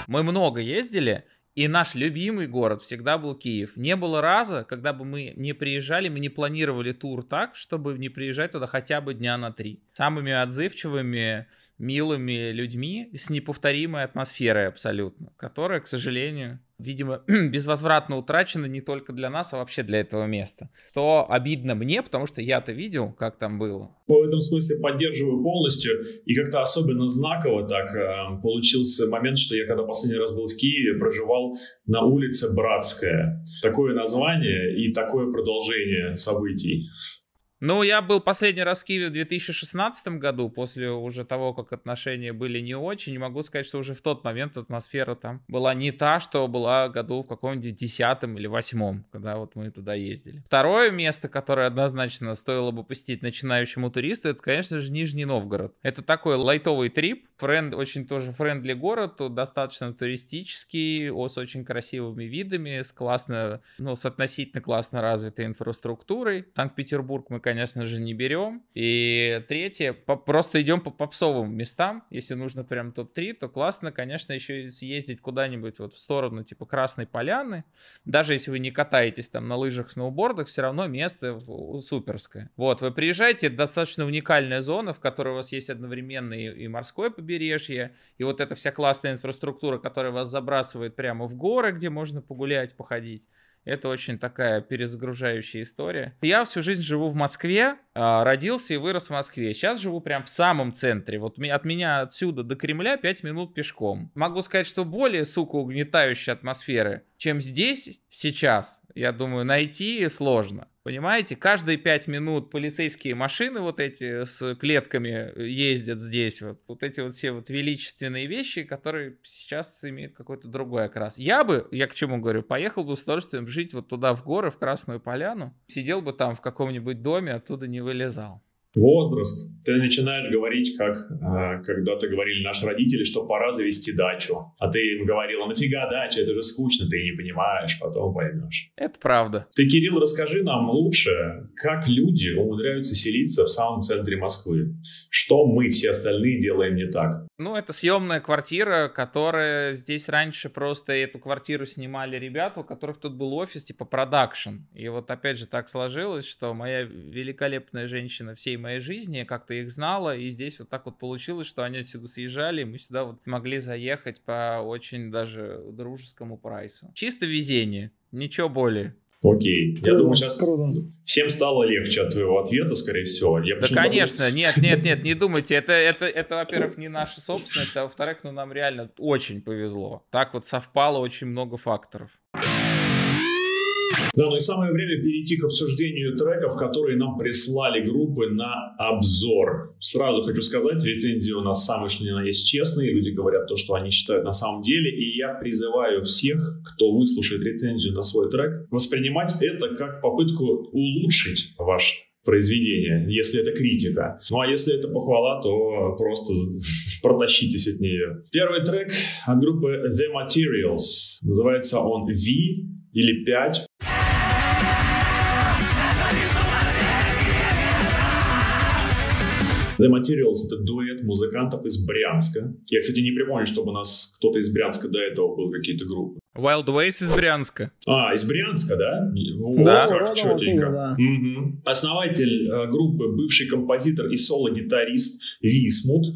Мы много ездили, и наш любимый город всегда был Киев. Не было раза, когда бы мы не приезжали, мы не планировали тур так, чтобы не приезжать туда хотя бы дня на три. Самыми отзывчивыми, милыми людьми с неповторимой атмосферой абсолютно, которая, к сожалению, видимо, безвозвратно утрачена не только для нас, а вообще для этого места. То обидно мне, потому что я-то видел, как там было. В этом смысле поддерживаю полностью. И как-то особенно знаково так э, получился момент, что я когда последний раз был в Киеве, проживал на улице Братская. Такое название и такое продолжение событий. Ну, я был последний раз в Киеве в 2016 году, после уже того, как отношения были не очень. Могу сказать, что уже в тот момент атмосфера там была не та, что была году в каком-нибудь десятом или восьмом, когда вот мы туда ездили. Второе место, которое однозначно стоило бы посетить начинающему туристу, это, конечно же, Нижний Новгород. Это такой лайтовый трип, friend, очень тоже friendly город, достаточно туристический, с очень красивыми видами, с классно, ну, с относительно классно развитой инфраструктурой. Санкт-Петербург мы, конечно же, не берем. И третье, по- просто идем по попсовым местам. Если нужно прям топ-3, то классно, конечно, еще съездить куда-нибудь вот в сторону типа Красной Поляны. Даже если вы не катаетесь там на лыжах, сноубордах, все равно место суперское. Вот, вы приезжаете, достаточно уникальная зона, в которой у вас есть одновременно и, и морское побережье, и вот эта вся классная инфраструктура, которая вас забрасывает прямо в горы, где можно погулять, походить. Это очень такая перезагружающая история. Я всю жизнь живу в Москве, а, родился и вырос в Москве. Сейчас живу прям в самом центре. Вот от меня отсюда до Кремля 5 минут пешком. Могу сказать, что более, сука, угнетающей атмосферы, чем здесь сейчас, я думаю, найти сложно. Понимаете, каждые пять минут полицейские машины вот эти с клетками ездят здесь вот. Вот эти вот все вот величественные вещи, которые сейчас имеют какой-то другой окрас. Я бы, я к чему говорю, поехал бы с удовольствием жить вот туда в горы, в Красную Поляну. Сидел бы там в каком-нибудь доме, оттуда не вылезал. Возраст. Ты начинаешь говорить, как э, когда-то говорили наши родители, что пора завести дачу. А ты им говорила, нафига дача, это же скучно, ты не понимаешь, потом поймешь. Это правда. Ты, Кирилл, расскажи нам лучше, как люди умудряются селиться в самом центре Москвы. Что мы, все остальные, делаем не так? Ну, это съемная квартира, которая здесь раньше просто эту квартиру снимали ребята, у которых тут был офис типа продакшн. И вот опять же так сложилось, что моя великолепная женщина всей моей жизни как-то их знала, и здесь вот так вот получилось, что они отсюда съезжали, и мы сюда вот могли заехать по очень даже дружескому прайсу. Чисто везение, ничего более. Окей. Я Круто, думаю, сейчас круто. всем стало легче от твоего ответа, скорее всего. Я Да, конечно, нет, нет, нет, не думайте, это, это, это, во-первых, не наша собственность, а во-вторых, ну, нам реально очень повезло. Так вот совпало очень много факторов. Да, ну и самое время перейти к обсуждению треков, которые нам прислали группы на обзор. Сразу хочу сказать, рецензии у нас самые что ни на есть честные. Люди говорят то, что они считают на самом деле. И я призываю всех, кто выслушает рецензию на свой трек, воспринимать это как попытку улучшить ваш произведение, если это критика. Ну а если это похвала, то просто протащитесь от нее. Первый трек от группы The Materials. Называется он V или 5. The Materials — это дуэт музыкантов из Брянска. Я, кстати, не припомню, чтобы у нас кто-то из Брянска до этого был какие-то группы. Wild Ways из Брянска. А, из Брянска, да? Да. О, как Родом четенько. да. Мгм. Основатель э, группы, бывший композитор и соло-гитарист Висмут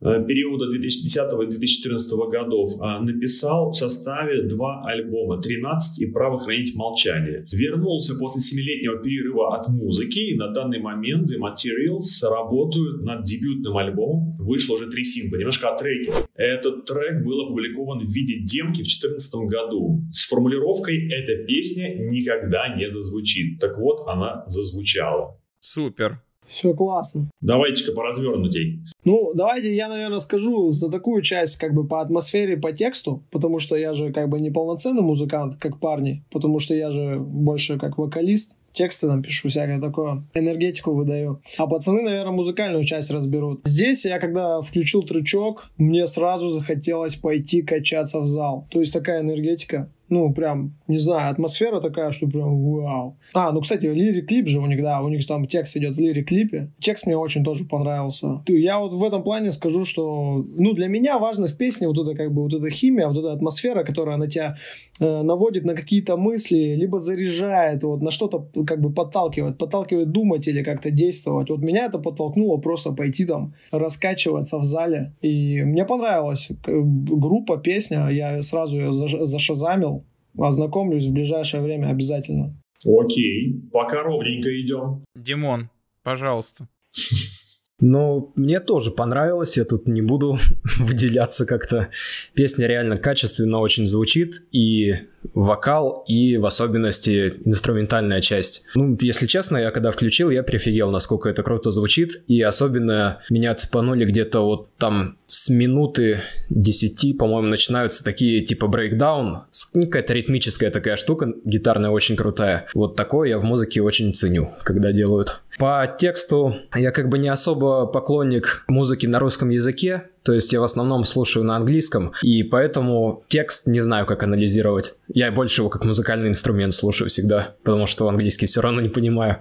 э, периода 2010-2014 годов э, написал в составе два альбома «13» и «Право хранить молчание». Вернулся после семилетнего перерыва от музыки, и на данный момент The Materials работают над дебютным альбомом. Вышло уже три сингла. Немножко о треке. Этот трек был опубликован в виде демки в 2014 году с формулировкой «Эта песня никогда не зазвучит». Так вот, она зазвучала. Супер. Все классно. Давайте-ка по развернутей. Ну, давайте я, наверное, скажу за такую часть, как бы по атмосфере, по тексту, потому что я же как бы не полноценный музыкант, как парни, потому что я же больше как вокалист, тексты пишу, всякое такое, энергетику выдаю. А пацаны, наверное, музыкальную часть разберут. Здесь я, когда включил трючок, мне сразу захотелось пойти качаться в зал. То есть такая энергетика, ну, прям, не знаю, атмосфера такая, что прям вау. А, ну, кстати, лирик-клип же у них, да, у них там текст идет в лирик-клипе. Текст мне очень тоже понравился. Я вот в этом плане скажу, что, ну, для меня важно в песне вот эта, как бы, вот эта химия, вот эта атмосфера, которая на тебя э, наводит на какие-то мысли, либо заряжает, вот, на что-то, как бы, подталкивает, подталкивает думать или как-то действовать. Вот меня это подтолкнуло просто пойти там, раскачиваться в зале. И мне понравилась э, группа, песня, я сразу ее заш- зашазамил, ознакомлюсь в ближайшее время обязательно. Окей, пока ровненько идем. Димон, пожалуйста. Ну, мне тоже понравилось, я тут не буду выделяться как-то. Песня реально качественно очень звучит, и вокал, и в особенности инструментальная часть. Ну, если честно, я когда включил, я прифигел, насколько это круто звучит, и особенно меня цепанули где-то вот там с минуты 10, по-моему, начинаются такие типа брейкдаун, ну, какая-то ритмическая такая штука, гитарная очень крутая. Вот такое я в музыке очень ценю, когда делают. По тексту я как бы не особо поклонник музыки на русском языке, то есть я в основном слушаю на английском, и поэтому текст не знаю, как анализировать. Я больше его как музыкальный инструмент слушаю всегда, потому что английский все равно не понимаю.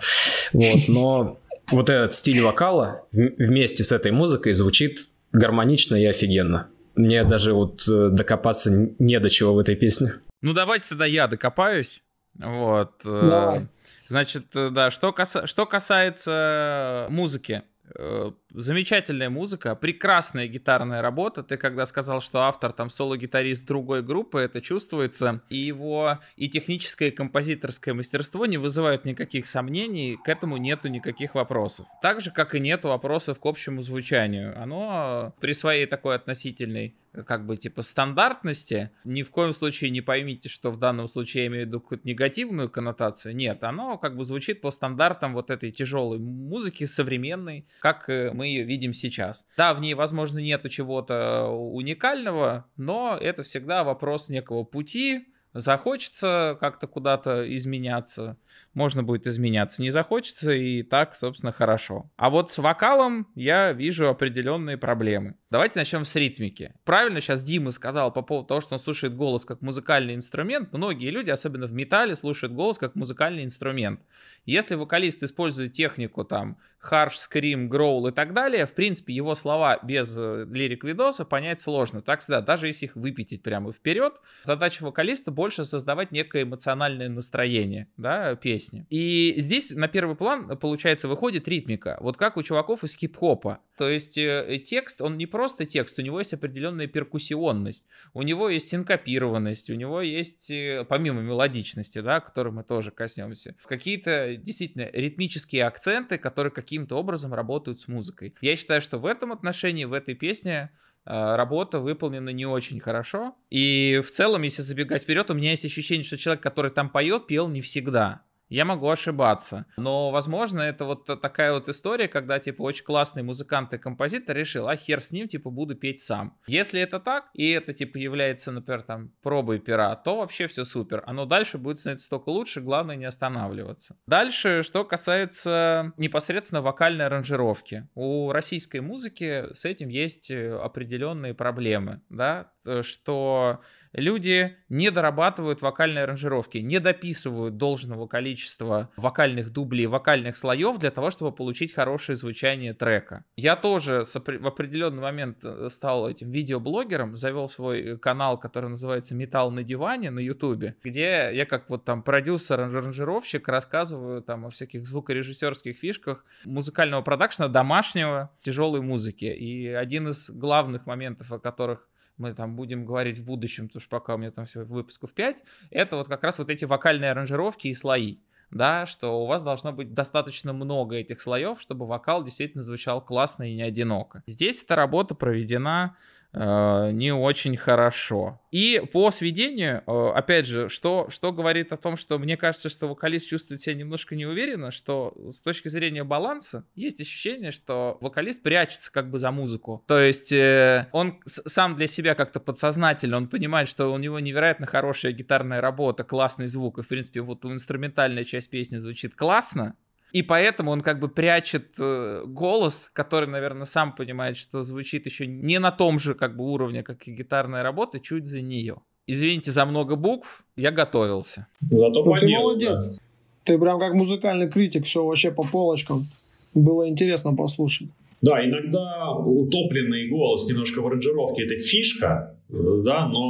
Вот, но вот этот стиль вокала вместе с этой музыкой звучит гармонично и офигенно. Мне даже вот э, докопаться не до чего в этой песне. Ну, давайте тогда я докопаюсь. Вот. э, Давай. Значит, э, да, что, каса- что касается музыки. Э, Замечательная музыка, прекрасная гитарная работа. Ты когда сказал, что автор там соло-гитарист другой группы, это чувствуется. И его и техническое, и композиторское мастерство не вызывают никаких сомнений, к этому нету никаких вопросов. Так же, как и нет вопросов к общему звучанию. Оно при своей такой относительной как бы типа стандартности, ни в коем случае не поймите, что в данном случае я имею в виду какую-то негативную коннотацию. Нет, оно как бы звучит по стандартам вот этой тяжелой музыки, современной, как э, мы ее видим сейчас. Да, в ней, возможно, нету чего-то уникального, но это всегда вопрос некого пути, Захочется как-то куда-то изменяться, можно будет изменяться. Не захочется, и так, собственно, хорошо. А вот с вокалом я вижу определенные проблемы. Давайте начнем с ритмики. Правильно сейчас Дима сказал по поводу того, что он слушает голос как музыкальный инструмент. Многие люди, особенно в металле, слушают голос как музыкальный инструмент. Если вокалист использует технику там харш, скрим, гроул и так далее, в принципе, его слова без э, лирик-видоса понять сложно. Так всегда, даже если их выпятить прямо вперед, задача вокалиста больше создавать некое эмоциональное настроение, да, песни. И здесь на первый план, получается, выходит ритмика. Вот как у чуваков из хип-хопа. То есть э, текст, он не просто текст, у него есть определенная перкуссионность, у него есть синкопированность, у него есть, э, помимо мелодичности, да, которой мы тоже коснемся, какие-то действительно ритмические акценты, которые каким-то образом работают с музыкой. Я считаю, что в этом отношении, в этой песне э, работа выполнена не очень хорошо. И в целом, если забегать вперед, у меня есть ощущение, что человек, который там поет, пел не всегда. Я могу ошибаться, но, возможно, это вот такая вот история, когда, типа, очень классный музыкант и композитор решил, а хер с ним, типа, буду петь сам. Если это так, и это, типа, является, например, там, пробой пера, то вообще все супер. Оно дальше будет становиться только лучше, главное не останавливаться. Дальше, что касается непосредственно вокальной аранжировки. У российской музыки с этим есть э, определенные проблемы, да, что люди не дорабатывают вокальные аранжировки, не дописывают должного количества вокальных дублей, вокальных слоев для того, чтобы получить хорошее звучание трека. Я тоже в определенный момент э, стал этим видеоблогером, завел свой канал, который называется «Металл на диване» на ютубе, где я как вот там продюсер, аранжировщик рассказываю там о всяких звукорежиссерских фишках музыкального продакшена домашнего тяжелой музыки. И один из главных моментов, о которых мы там будем говорить в будущем, потому что пока у меня там всего выпусков 5, это вот как раз вот эти вокальные аранжировки и слои. Да, что у вас должно быть достаточно много этих слоев, чтобы вокал действительно звучал классно и не одиноко. Здесь эта работа проведена не очень хорошо. И по сведению, э, опять же, что, что говорит о том, что мне кажется, что вокалист чувствует себя немножко неуверенно, что с точки зрения баланса есть ощущение, что вокалист прячется как бы за музыку. То есть э, он сам для себя как-то подсознательно, он понимает, что у него невероятно хорошая гитарная работа, классный звук, и в принципе вот инструментальная часть песни звучит классно, и поэтому он как бы прячет э, голос, который, наверное, сам понимает, что звучит еще не на том же как бы уровне, как и гитарная работа, чуть за нее. Извините за много букв, я готовился. Зато Ну, ты молодец. да. Ты прям как музыкальный критик, все вообще по полочкам. Было интересно послушать. Да, иногда утопленный голос немножко в аранжировке это фишка, да, но...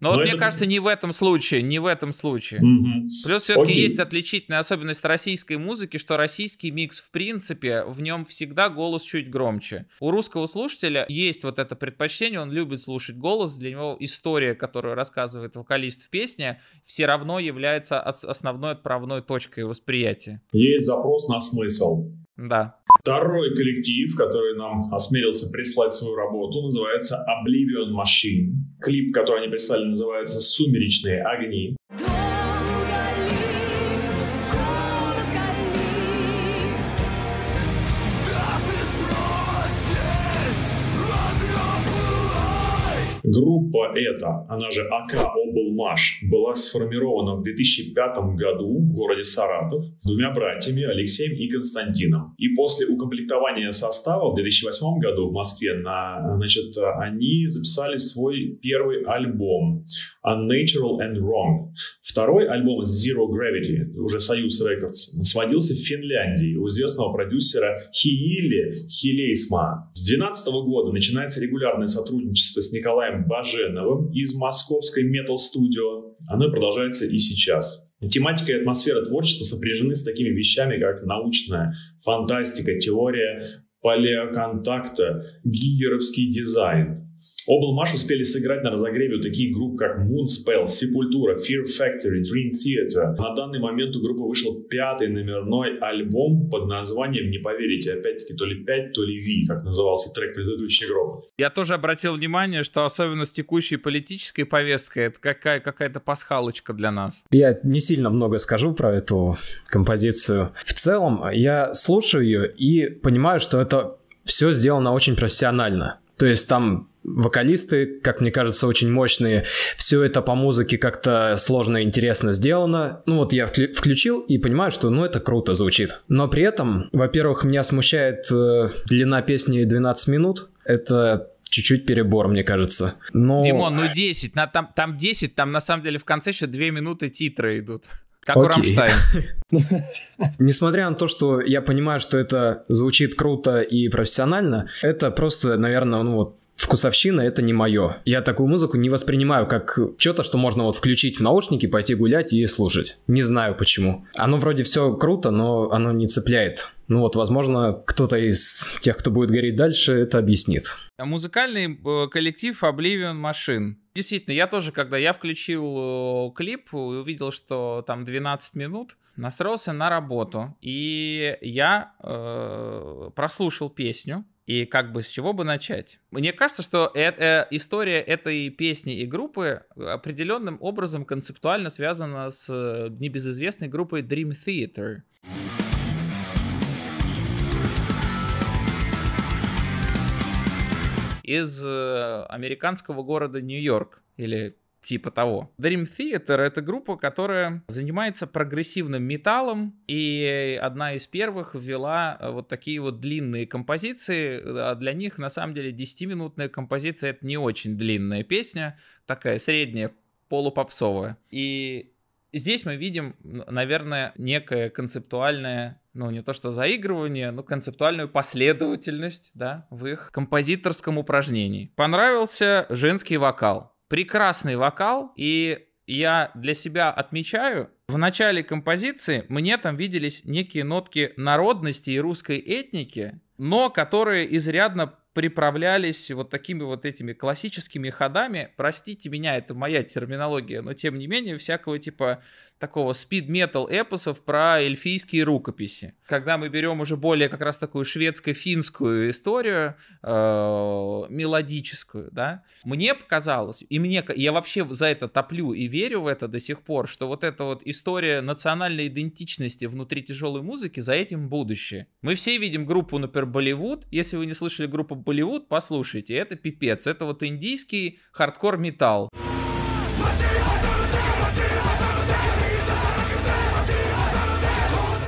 Но, вот мне это- кажется, не в этом случае, не в этом случае. Мгм. Плюс все-таки Окей. есть отличительная особенность российской музыки, что российский микс, в принципе, в нем всегда голос чуть громче. У русского слушателя есть вот это предпочтение, он любит слушать голос, для него история, которую рассказывает вокалист в песне, все равно является ос- основной отправной точкой восприятия. Есть запрос на смысл. Да. Второй коллектив, который нам осмелился прислать свою работу, называется Oblivion Machine. Клип, который они прислали, называется «Сумеречные огни». Долго Группа эта, она же АК Облмаш, была сформирована в 2005 году в городе Саратов двумя братьями Алексеем и Константином. И после укомплектования состава в 2008 году в Москве на, значит, они записали свой первый альбом Unnatural and Wrong. Второй альбом Zero Gravity, уже Союз Records, сводился в Финляндии у известного продюсера Хиили Хиилесмаа. С 2012 года начинается регулярное сотрудничество с Николаем Баженовым из московской Metal Studio. Оно продолжается и сейчас. Тематика и атмосфера творчества сопряжены с такими вещами, как научная фантастика, теория палеоконтакта, гигеровский дизайн. Облмаш успели сыграть на разогреве у таких групп, как Moonspell, Sepultura, Fear Factory, Dream Theater. На данный момент у группы вышел пятый номерной альбом под названием, не поверите, опять-таки, то ли 5, то ли V, как назывался трек предыдущей группы. Я тоже обратил внимание, что особенно с текущей политической повесткой это какая- какая-то пасхалочка для нас. Я не сильно много скажу про эту композицию. В целом, я слушаю ее и понимаю, что это все сделано очень профессионально. То есть там вокалисты, как мне кажется, очень мощные. Все это по музыке как-то сложно и интересно сделано. Ну вот я вклю- включил и понимаю, что ну это круто звучит. Но при этом, во-первых, меня смущает э, длина песни 12 минут. Это чуть-чуть перебор, мне кажется. Но... Димон, ну 10, на, там, там 10, там на самом деле в конце еще 2 минуты титры идут. Как у Окей. Рамштайн. Несмотря на то, что я понимаю, что это звучит круто и профессионально, это просто, наверное, ну вот вкусовщина это не мое. Я такую музыку не воспринимаю как что-то, что можно вот включить в наушники, пойти гулять и слушать. Не знаю почему. Оно вроде все круто, но оно не цепляет. Ну вот, возможно, кто-то из тех, кто будет гореть дальше, это объяснит. Музыкальный э, коллектив Oblivion Machine. Действительно, я тоже, когда я включил э, клип, увидел, что там 12 минут, настроился на работу, и я э, прослушал песню, и как бы с чего бы начать? Мне кажется, что э- э, история этой песни и группы определенным образом концептуально связана с э, небезызвестной группой Dream Theater. из э, американского города Нью-Йорк или типа того. Dream Theater — это группа, которая занимается прогрессивным металлом, и одна из первых ввела э, вот такие вот длинные композиции. А для них, на самом деле, 10-минутная композиция — это не очень длинная песня, такая средняя, полупопсовая. И здесь мы видим, наверное, некое концептуальное, ну не то что заигрывание, но концептуальную последовательность, да, в их композиторском упражнении. Понравился женский вокал. Прекрасный вокал, и я для себя отмечаю, в начале композиции мне там виделись некие нотки народности и русской этники, но которые изрядно приправлялись вот такими вот этими классическими ходами. Простите меня, это моя терминология, но тем не менее всякого типа такого спид-метал эпосов про эльфийские рукописи. Когда мы берем уже более как раз такую шведско-финскую историю, э, мелодическую, да, мне показалось, и мне, я вообще за это топлю и верю в это до сих пор, что вот эта вот история национальной идентичности внутри тяжелой музыки, за этим будущее. Мы все видим группу, например, Болливуд. Если вы не слышали группу Болливуд, послушайте, это пипец. Это вот индийский хардкор-металл.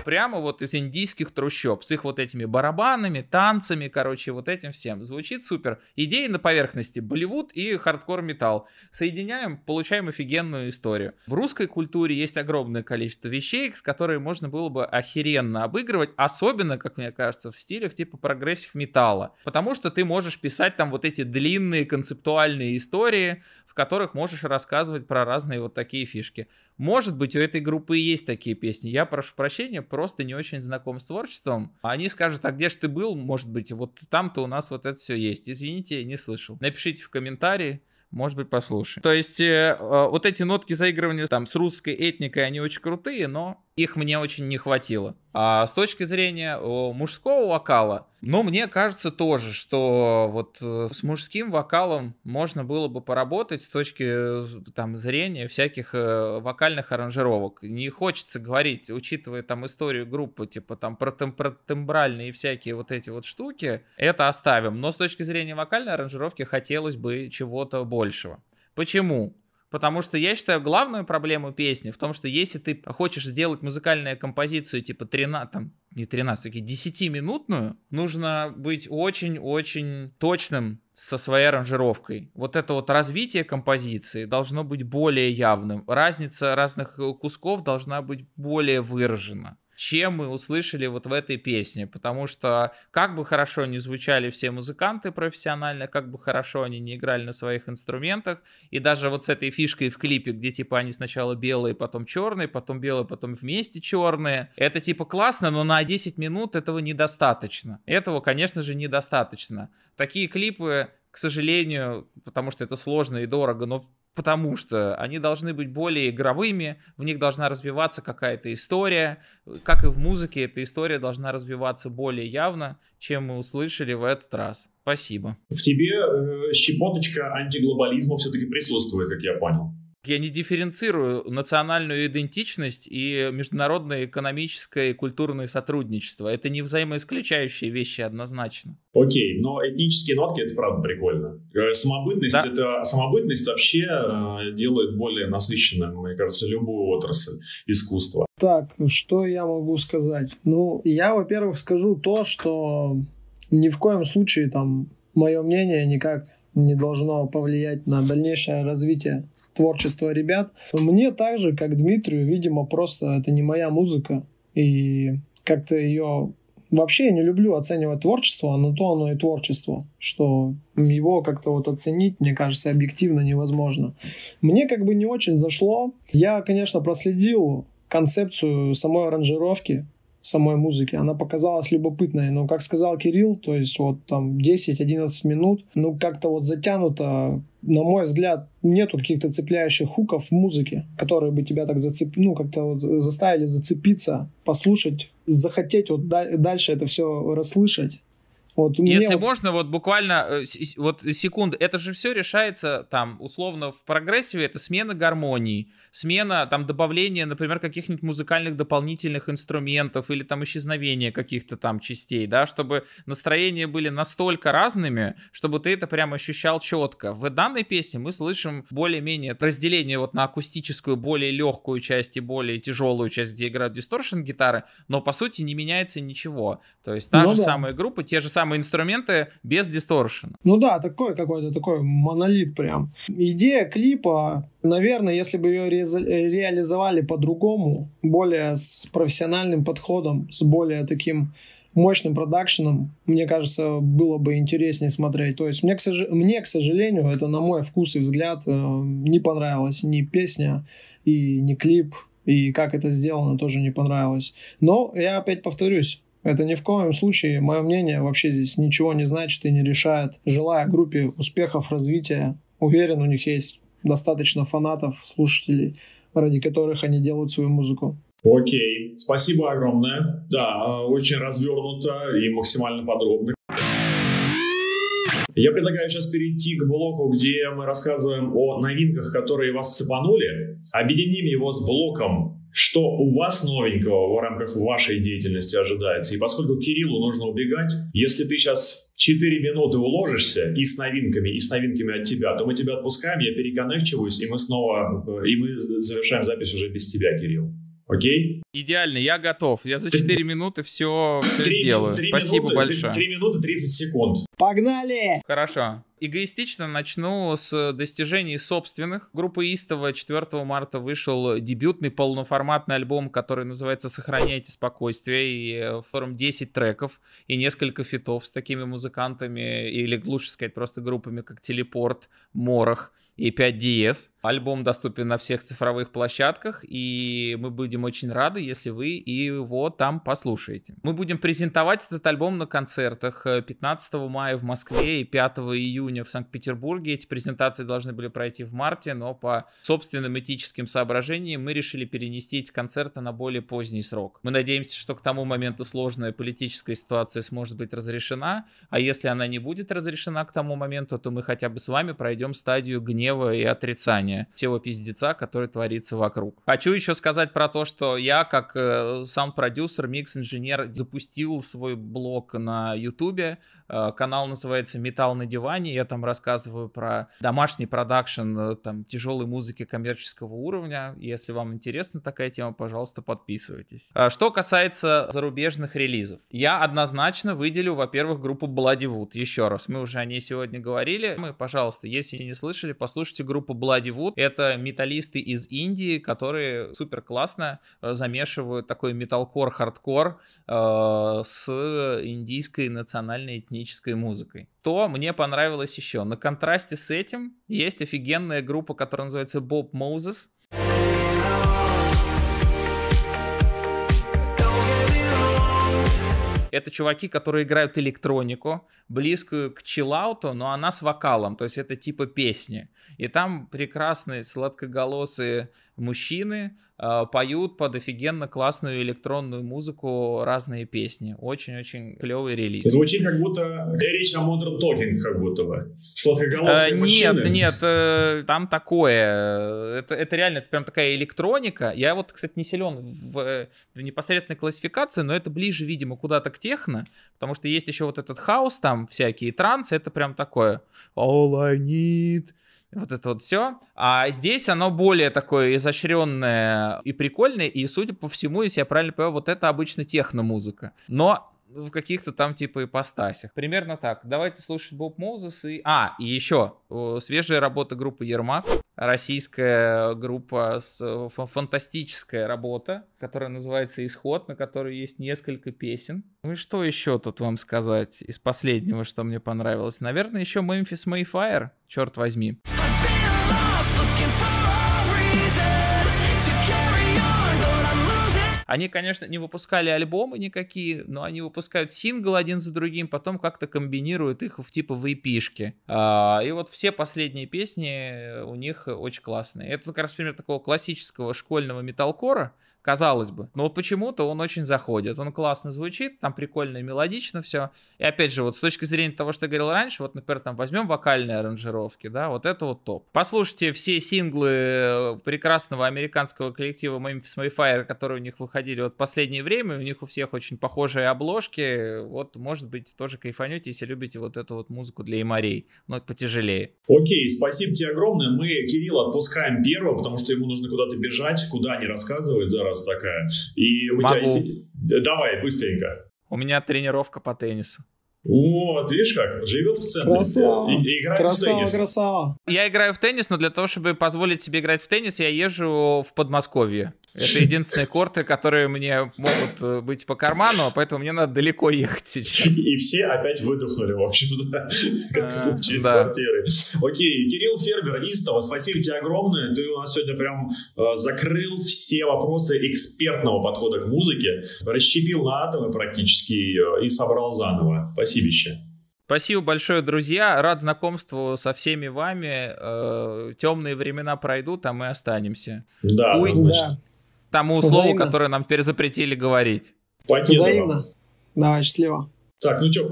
Прямо вот из индийских трущоб, с их вот этими барабанами, танцами, короче, вот этим всем. Звучит супер. Идеи на поверхности. Болливуд и хардкор-металл. Соединяем, получаем офигенную историю. В русской культуре есть огромное количество вещей, с которыми можно было бы охеренно обыгрывать, особенно, как мне кажется, в стилях типа прогрессив металла. Потому что ты можешь писать там вот эти длинные концептуальные истории, в которых можешь рассказывать про разные вот такие фишки. Может быть, у этой группы есть такие песни. Я прошу прощения, просто не очень знаком с творчеством. Они скажут, а где же ты был? Может быть, вот там-то у нас вот это все есть. Извините, не слышал. Напишите в комментарии. Может быть, послушаем. То есть, э, э, вот эти нотки заигрывания там с русской этникой, они очень крутые, но их мне очень не хватило. А с точки зрения мужского вокала, ну, мне кажется тоже, что вот э, с мужским вокалом можно было бы поработать с точки э, там зрения всяких э, вокальных аранжировок. Не хочется говорить, учитывая там историю группы, типа там про, тем- про тембральные всякие вот эти вот штуки, это оставим. Но с точки зрения вокальной аранжировки хотелось бы чего-то большего. Почему? Потому что я считаю главную проблему песни в том, что если ты хочешь сделать музыкальную композицию типа 13, там, не 13, таки 10-минутную, нужно быть очень-очень точным со своей аранжировкой. Вот это вот развитие композиции должно быть более явным. Разница разных э, кусков должна быть более выражена. Чем мы услышали вот в этой песне, потому что как бы хорошо не звучали все музыканты профессионально, как бы хорошо они не играли на своих инструментах, и даже вот с этой фишкой в клипе, где типа они сначала белые, потом черные, потом белые, потом вместе черные, это типа классно, но на 10 минут этого недостаточно. Этого, конечно же, недостаточно. Такие клипы, к сожалению, потому что это сложно и дорого, но потому что они должны быть более игровыми, в них должна развиваться какая-то история, как и в музыке, эта история должна развиваться более явно, чем мы услышали в этот раз. Спасибо. В тебе э, щепоточка антиглобализма все-таки присутствует, как я понял. Я не дифференцирую национальную идентичность и международное экономическое и культурное сотрудничество. Это не взаимоисключающие вещи однозначно. Окей, но этнические нотки это правда прикольно. Э, Самобытность Да. это самобытность вообще э, делает более насыщенным, мне кажется, любую отрасль искусства. Так, что я могу сказать? Ну, я, во-первых, скажу то, что ни в коем случае там мое мнение никак не должно повлиять на дальнейшее развитие творчества ребят. Мне так же, как Дмитрию, видимо, просто это не моя музыка. И как-то ее... Вообще я не люблю оценивать творчество, на то оно и творчество, что его как-то вот оценить, мне кажется, объективно невозможно. Мне как бы не очень зашло. Я, конечно, проследил концепцию самой аранжировки, самой музыки. Она показалась любопытной, но, как сказал Кирилл, то есть вот там 10-11 минут, ну как-то вот затянуто, на мой взгляд, нету каких-то цепляющих хуков в музыке, которые бы тебя так зацеп... ну как-то вот заставили зацепиться, послушать, захотеть вот да- дальше это все расслышать. Вот мне Если можно, вот буквально э, вот секунду, это же все решается там условно в прогрессиве, это смена гармонии, смена там добавления, например, каких-нибудь музыкальных дополнительных инструментов или там исчезновения каких-то там частей, да, чтобы настроения были настолько разными, чтобы ты это прям ощущал четко. В данной песне мы слышим более-менее разделение вот на акустическую, более легкую часть и более тяжелую часть, где играют дисторшн гитары, но по сути не меняется ничего. То есть та Ну же да. самая группа, те же самые инструменты без дисторшена. Ну да, такой какой-то такой монолит прям. Идея клипа, наверное, если бы ее э, реализовали по-другому, более с профессиональным подходом, с более таким мощным продакшеном, мне кажется, было бы интереснее смотреть. То есть мне, к, сож- мне, к сожалению, это на мой вкус и взгляд э, не понравилась ни песня и ни клип, и как это сделано тоже не понравилось. Но я опять повторюсь, это ни в коем случае, мое мнение, вообще здесь ничего не значит и не решает. Желаю группе успехов, развития. Уверен, у них есть достаточно фанатов, слушателей, ради которых они делают свою музыку. Окей, спасибо огромное. Да, очень развернуто и максимально подробно. Я предлагаю сейчас перейти к блоку, где мы рассказываем о новинках, которые вас цепанули. Объединим его с блоком, что у вас новенького в рамках вашей деятельности ожидается. И поскольку Кириллу нужно убегать, если ты сейчас 4 минуты уложишься и с новинками, и с новинками от тебя, то мы тебя отпускаем, я переконнекчиваюсь, и мы снова, э, и мы завершаем запись уже без тебя, Кирилл. Окей? Идеально, я готов. Я за 4 минуты все, Три- сделаю. три Спасибо минуты, большое. три- три минуты 30 секунд. Погнали! Хорошо. Эгоистично начну с достижений собственных. Группа Истова 4 марта вышел дебютный полноформатный альбом, который называется «Сохраняйте спокойствие». И э, форм 10 треков и несколько фитов с такими музыкантами, или лучше сказать просто группами, как Телепорт, Морох и 5 DS. Альбом доступен на всех цифровых площадках, и мы будем очень рады, если вы его там послушаете. Мы будем презентовать этот альбом на концертах э, 15 мая в Москве и 5 июня в Санкт-Петербурге. Эти презентации должны были пройти в марте, но по собственным этическим соображениям мы решили перенести эти концерты на более поздний срок. Мы надеемся, что к тому моменту сложная политическая ситуация сможет быть разрешена, а если она не будет разрешена к тому моменту, то мы хотя бы с вами пройдем стадию гнева и отрицания всего пиздеца, который творится вокруг. Хочу еще сказать про то, что я, как э, саунд-продюсер, микс-инженер, запустил свой блог на Ютубе. Э, канал называется «Металл на диване». Я там рассказываю про домашний продакшн э, там тяжелой музыки коммерческого уровня. Если вам интересна такая тема, пожалуйста, подписывайтесь. А Что касается зарубежных релизов, я однозначно выделю, во-первых, группу Bloodywood. Еще раз, мы уже о ней сегодня говорили. Мы, пожалуйста, если не слышали, послушайте группу Bloodywood. Это металлисты из Индии, которые супер классно э, замешивают такой металкор, хардкор э, с индийской национальной этнической музыкой. То мне понравилось еще. На контрасте с этим есть офигенная группа, которая называется Bob Moses. Это чуваки, которые играют электронику, близкую к чиллауту, но она с вокалом, то есть это типа песни. И там прекрасные сладкоголосые мужчины э, поют под офигенно классную электронную музыку разные песни. Очень-очень клевый релиз. Звучит как будто речь о Modern Talking, как будто бы. Сладкоголосые Э, мужчины. Нет, нет, э, там такое. Это, это реально это прям такая электроника. Я вот, кстати, не силен в, в непосредственной классификации, но это ближе, видимо, куда-то к техно, потому что есть еще вот этот хаос там всякие, трансы, это прям такое all I need. Вот это вот все. А здесь оно более такое изощренное и прикольное. И, судя по всему, если я правильно понял, вот это обычно техно-музыка. Но в каких-то там типа ипостасях. Примерно так. Давайте слушать Bob Moses и... А, и еще свежая работа группы Ермак. Российская группа с э, фа- фантастическая работа, которая называется «Исход», на которой есть несколько песен. Ну и что еще тут вам сказать из последнего, что мне понравилось? Наверное, еще Memphis May Fire, черт возьми. Они, конечно, не выпускали альбомы никакие, но они выпускают синглы один за другим, потом как-то комбинируют их в типа в. А, и вот все последние песни у них очень классные. Это как раз пример такого классического школьного металкора, казалось бы. Но вот почему-то он очень заходит. Он классно звучит, там прикольно и мелодично все. И опять же, вот с точки зрения того, что я говорил раньше, вот, например, там возьмем вокальные аранжировки, да, вот это вот топ. Послушайте все синглы э, прекрасного американского коллектива Memphis Mayfire, которые у них выходили вот в последнее время, у них у всех очень похожие обложки, вот, может быть, тоже кайфанете, если любите вот эту вот музыку для имарей, но потяжелее. Окей, спасибо тебе огромное. Мы Кирилла отпускаем первого, потому что ему нужно куда-то бежать, куда не рассказывать, зараз такая. И тебя... Могу. если- Давай, быстренько. У меня тренировка по теннису. Вот, видишь как, живет в центре. Красава. И- и играет в Красава, теннис. красава. Я играю в теннис, но для того, чтобы позволить себе играть в теннис, я езжу в Подмосковье. Это единственные корты, которые мне могут э, быть по карману, поэтому мне надо далеко ехать сейчас. И все опять выдохнули, в общем-то, как в случае с да. квартирой. Окей, Кирилл Фербер, Истово, спасибо тебе огромное. Ты у нас сегодня прям э, закрыл все вопросы экспертного подхода к музыке, расщепил на атомы практически э, и собрал заново. Спасибо еще. Спасибо большое, друзья. Рад знакомству со всеми вами. Темные времена пройдут, а мы останемся. Да, Ой, однозначно. Тому Взаимно. слову, которое нам теперь запретили говорить. Покидова. Взаимно. Давай, счастливо. Так, ну что,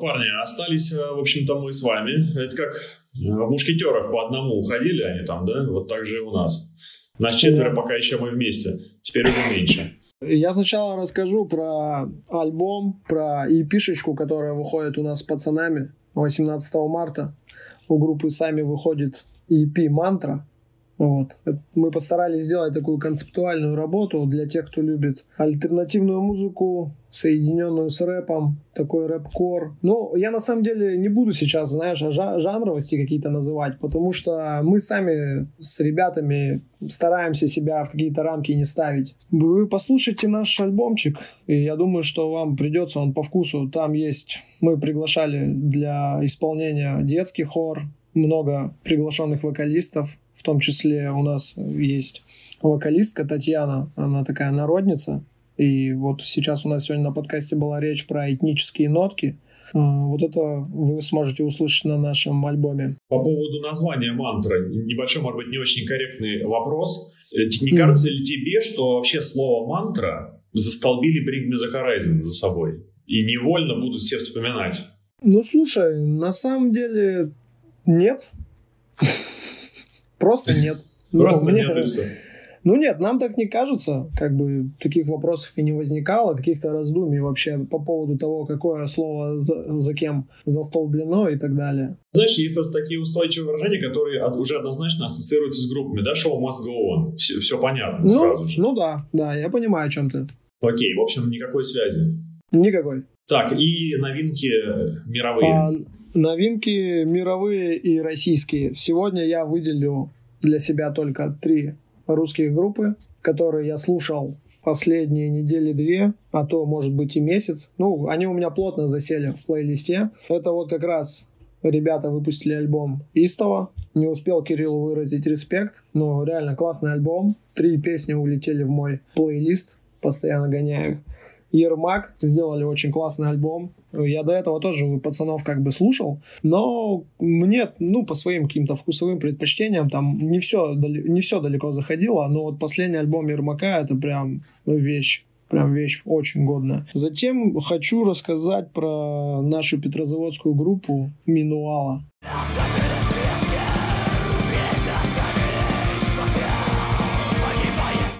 парни, остались, э, в общем-то, мы с вами. Это как в «Мушкетерах» по одному уходили они там, да? Вот так же и у нас. Нас четверо, Да. пока еще мы вместе. Теперь уже меньше. Я сначала расскажу про альбом, про EP-шечку, которая выходит у нас с пацанами 18 марта. У группы сами выходит EP «Мантра». Вот. Это- Мы постарались сделать такую концептуальную работу для тех, кто любит альтернативную музыку, соединенную с рэпом, такой рэп-кор. Ну, я на самом деле не буду сейчас, знаешь, жа- жанровости какие-то называть, потому что мы сами с ребятами стараемся себя в какие-то рамки не ставить. Вы послушайте наш альбомчик, и я думаю, что вам придется он по вкусу. Там есть, мы приглашали для исполнения детский хор, много приглашенных вокалистов, в том числе у нас есть вокалистка Татьяна, она такая народница, и вот сейчас у нас сегодня на подкасте была речь про этнические нотки. Вот это вы сможете услышать на нашем альбоме. По поводу названия мантры, небольшой, может быть, не очень корректный вопрос. Э, Не кажется ли тебе, что вообще слово мантра застолбили Bring Me The Horizon за собой? И невольно будут все вспоминать. Ну, слушай, на самом деле нет. Просто нет. Ну, Просто нет и. Ну нет, нам так не кажется, как бы таких вопросов и не возникало, каких-то раздумий вообще по поводу того, какое слово за, за кем застолблено и так далее. Знаешь, есть такие устойчивые выражения, которые от- уже однозначно ассоциируются с группами, да, show must go on, все, понятно Ну, сразу же. ну да, да, я понимаю, о чем ты. Окей, в общем, никакой связи. Никакой. Так, и новинки мировые. А, новинки мировые и российские. Сегодня я выделю для себя только три русских группы, которые я слушал последние недели две, а то, может быть, и месяц. Ну, они у меня плотно засели в плейлисте. Это вот как раз ребята выпустили альбом Истова. Не успел Кириллу выразить респект, но реально классный альбом. Три песни улетели в мой плейлист, постоянно гоняю. Ермак сделали очень классный альбом. Я до этого тоже у пацанов как бы слушал, но мне, ну, по своим каким-то вкусовым предпочтениям, там не все, не все далеко заходило, но вот последний альбом Ермака это прям ну, вещь. Прям вещь очень годная. Затем хочу рассказать про нашу петрозаводскую группу Минуала.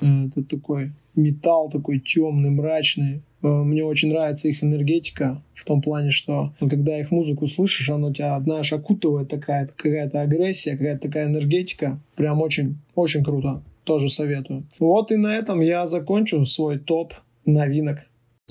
Это такой металл такой темный, мрачный. Э, Мне очень нравится их энергетика в том плане, что когда их музыку слышишь, она тебя, знаешь, окутывает такая какая-то агрессия, какая-то такая энергетика. Прям очень, очень круто. Тоже советую. Вот и на этом я закончу свой топ новинок.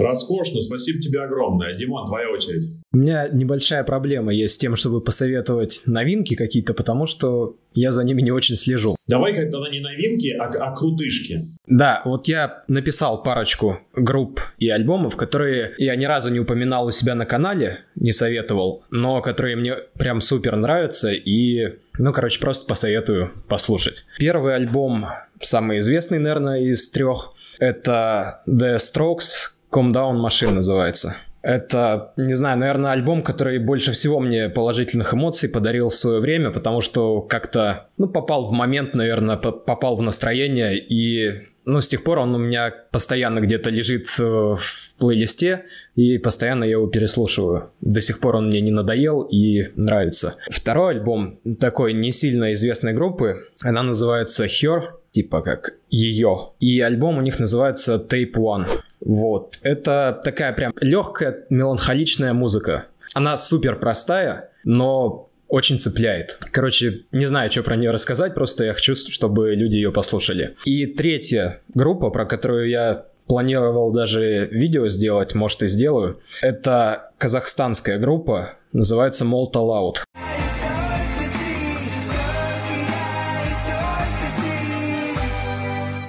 Роскошно, спасибо тебе огромное. Димон, твоя очередь. У меня небольшая проблема есть с тем, чтобы посоветовать новинки какие-то, потому что я за ними не очень слежу. Давай как тогда не новинки, а, а крутышки. Да, вот я написал парочку групп и альбомов, которые я ни разу не упоминал у себя на канале, не советовал, но которые мне прям супер нравятся и, ну, короче, просто посоветую послушать. Первый альбом, самый известный, наверное, из трех, это The Strokes, Down Machine называется. Это, не знаю, наверное, альбом, который больше всего мне положительных эмоций подарил в свое время, потому что как-то, ну, попал в момент, наверное, по- попал в настроение, и, ну, с тех пор он у меня постоянно где-то лежит э, в плейлисте, и постоянно я его переслушиваю. До сих пор он мне не надоел и нравится. Второй альбом такой не сильно известной группы, она называется Her, типа как ее. И альбом у них называется Tape One. Вот. Это такая прям легкая, меланхоличная музыка. Она супер простая, но очень цепляет. Короче, не знаю, что про нее рассказать, просто я хочу, чтобы люди ее послушали. И третья группа, про которую я планировал даже видео сделать, может и сделаю, это казахстанская группа, называется Malta Loud.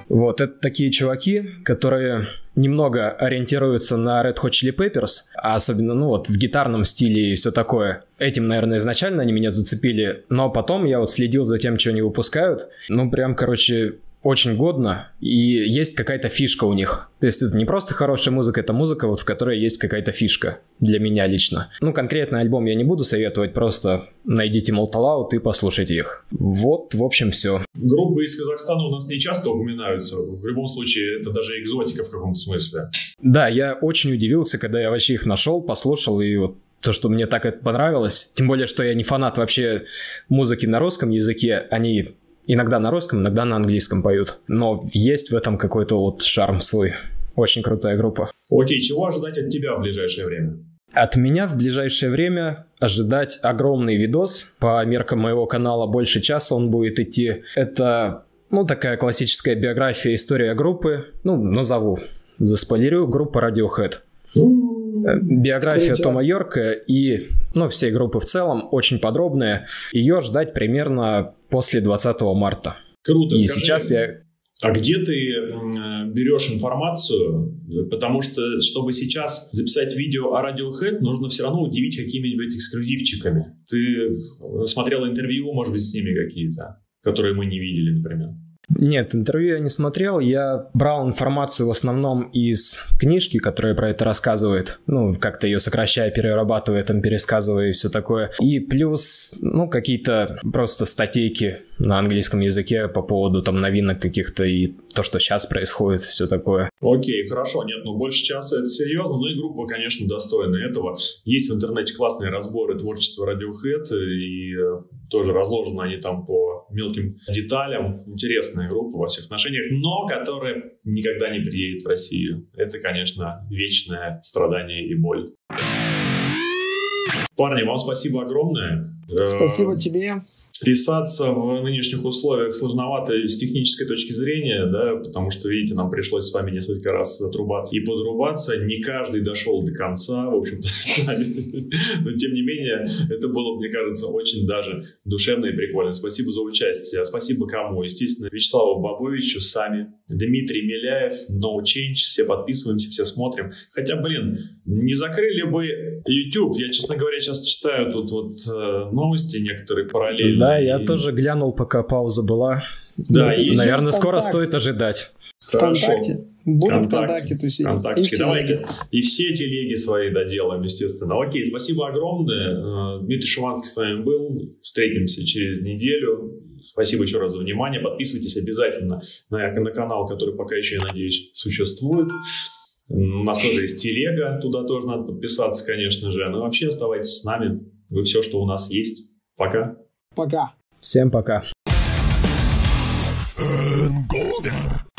Вот, это такие чуваки, которые немного ориентируются на Red Hot Chili Peppers, а особенно, ну вот, в гитарном стиле и все такое. Этим, наверное, изначально они меня зацепили, но потом я вот следил за тем, что они выпускают. Ну, прям, короче, очень годно, и есть какая-то фишка у них. То есть это не просто хорошая музыка, это музыка, вот в которой есть какая-то фишка для меня лично. Ну, конкретный альбом я не буду советовать, просто найдите Loud и послушайте их. Вот, в общем, все. Группы из Казахстана у нас не часто упоминаются. В любом случае, это даже экзотика в каком-то смысле. Да, я очень удивился, когда я вообще их нашел, послушал, и вот то, что мне так это понравилось, тем более, что я не фанат вообще музыки на русском языке, они иногда на русском, иногда на английском поют, но есть в этом какой-то вот шарм свой. Очень крутая группа. Окей, чего ожидать от тебя в ближайшее время? От меня в ближайшее время ожидать огромный видос. По меркам моего канала больше часа он будет идти. Это, ну, такая классическая биография, история группы. Ну, назову, заспойлерю, группа Radiohead. Э, Биография. Тома Йорка и, ну, всей группы в целом очень подробная. Ее ждать примерно после 20 марта. Круто. И скажи, сейчас я А где ты берешь информацию? Потому что, чтобы сейчас записать видео о Radiohead, нужно все равно удивить какими-нибудь эксклюзивчиками. Ты э, смотрел интервью, может быть, с ними какие-то, которые мы не видели, например? Нет, интервью я не смотрел. Я брал информацию в основном из книжки, которая про это рассказывает. Ну, как-то ее сокращая, перерабатывая, там, пересказывая и все такое. И плюс, ну, какие-то просто статейки на английском языке по поводу там новинок каких-то и то, что сейчас происходит, все такое. Окей, хорошо. Нет, ну больше часа это серьезно. Ну и группа, конечно, достойна этого. Есть в интернете классные разборы творчества Radiohead, и э, Тоже разложены они там по мелким деталям. Интересная группа во всех отношениях, но которая никогда не приедет в Россию. Это, конечно, вечное страдание и боль. Парни, вам спасибо огромное. Спасибо Э, тебе. Писаться в нынешних условиях сложновато с технической точки зрения, да, потому что, видите, нам пришлось с вами несколько раз отрубаться и подрубаться. Не каждый дошел до конца, в общем-то, с нами. Но, тем не менее, это было, мне кажется, очень даже душевно и прикольно. Спасибо за участие. Спасибо кому? Естественно, Вячеславу Бабовичу, сами, Дмитрий Миляев, No Change. Все подписываемся, все смотрим. Хотя, блин, не закрыли бы YouTube. Я, честно говоря, сейчас читаю тут вот э, новости некоторые параллельно. Да, я И- тоже глянул, пока пауза была. Да, есть. Наверное, скоро ВКонтакте. стоит ожидать. Хорошо. ВКонтакте. Будем Вконтакте. ВКонтакте тусить. Вконтактике. И. Давайте и все телеги свои доделаем, естественно. Окей, спасибо огромное. Э, Дмитрий Шуманский с вами был. Встретимся через неделю. Спасибо еще раз за внимание. Подписывайтесь обязательно на, на канал, который пока еще, я надеюсь, существует. У нас тоже есть телега, туда тоже надо подписаться, конечно же. Ну и вообще оставайтесь с нами. Вы все, что у нас есть. Пока. Пока. Всем пока. Golden.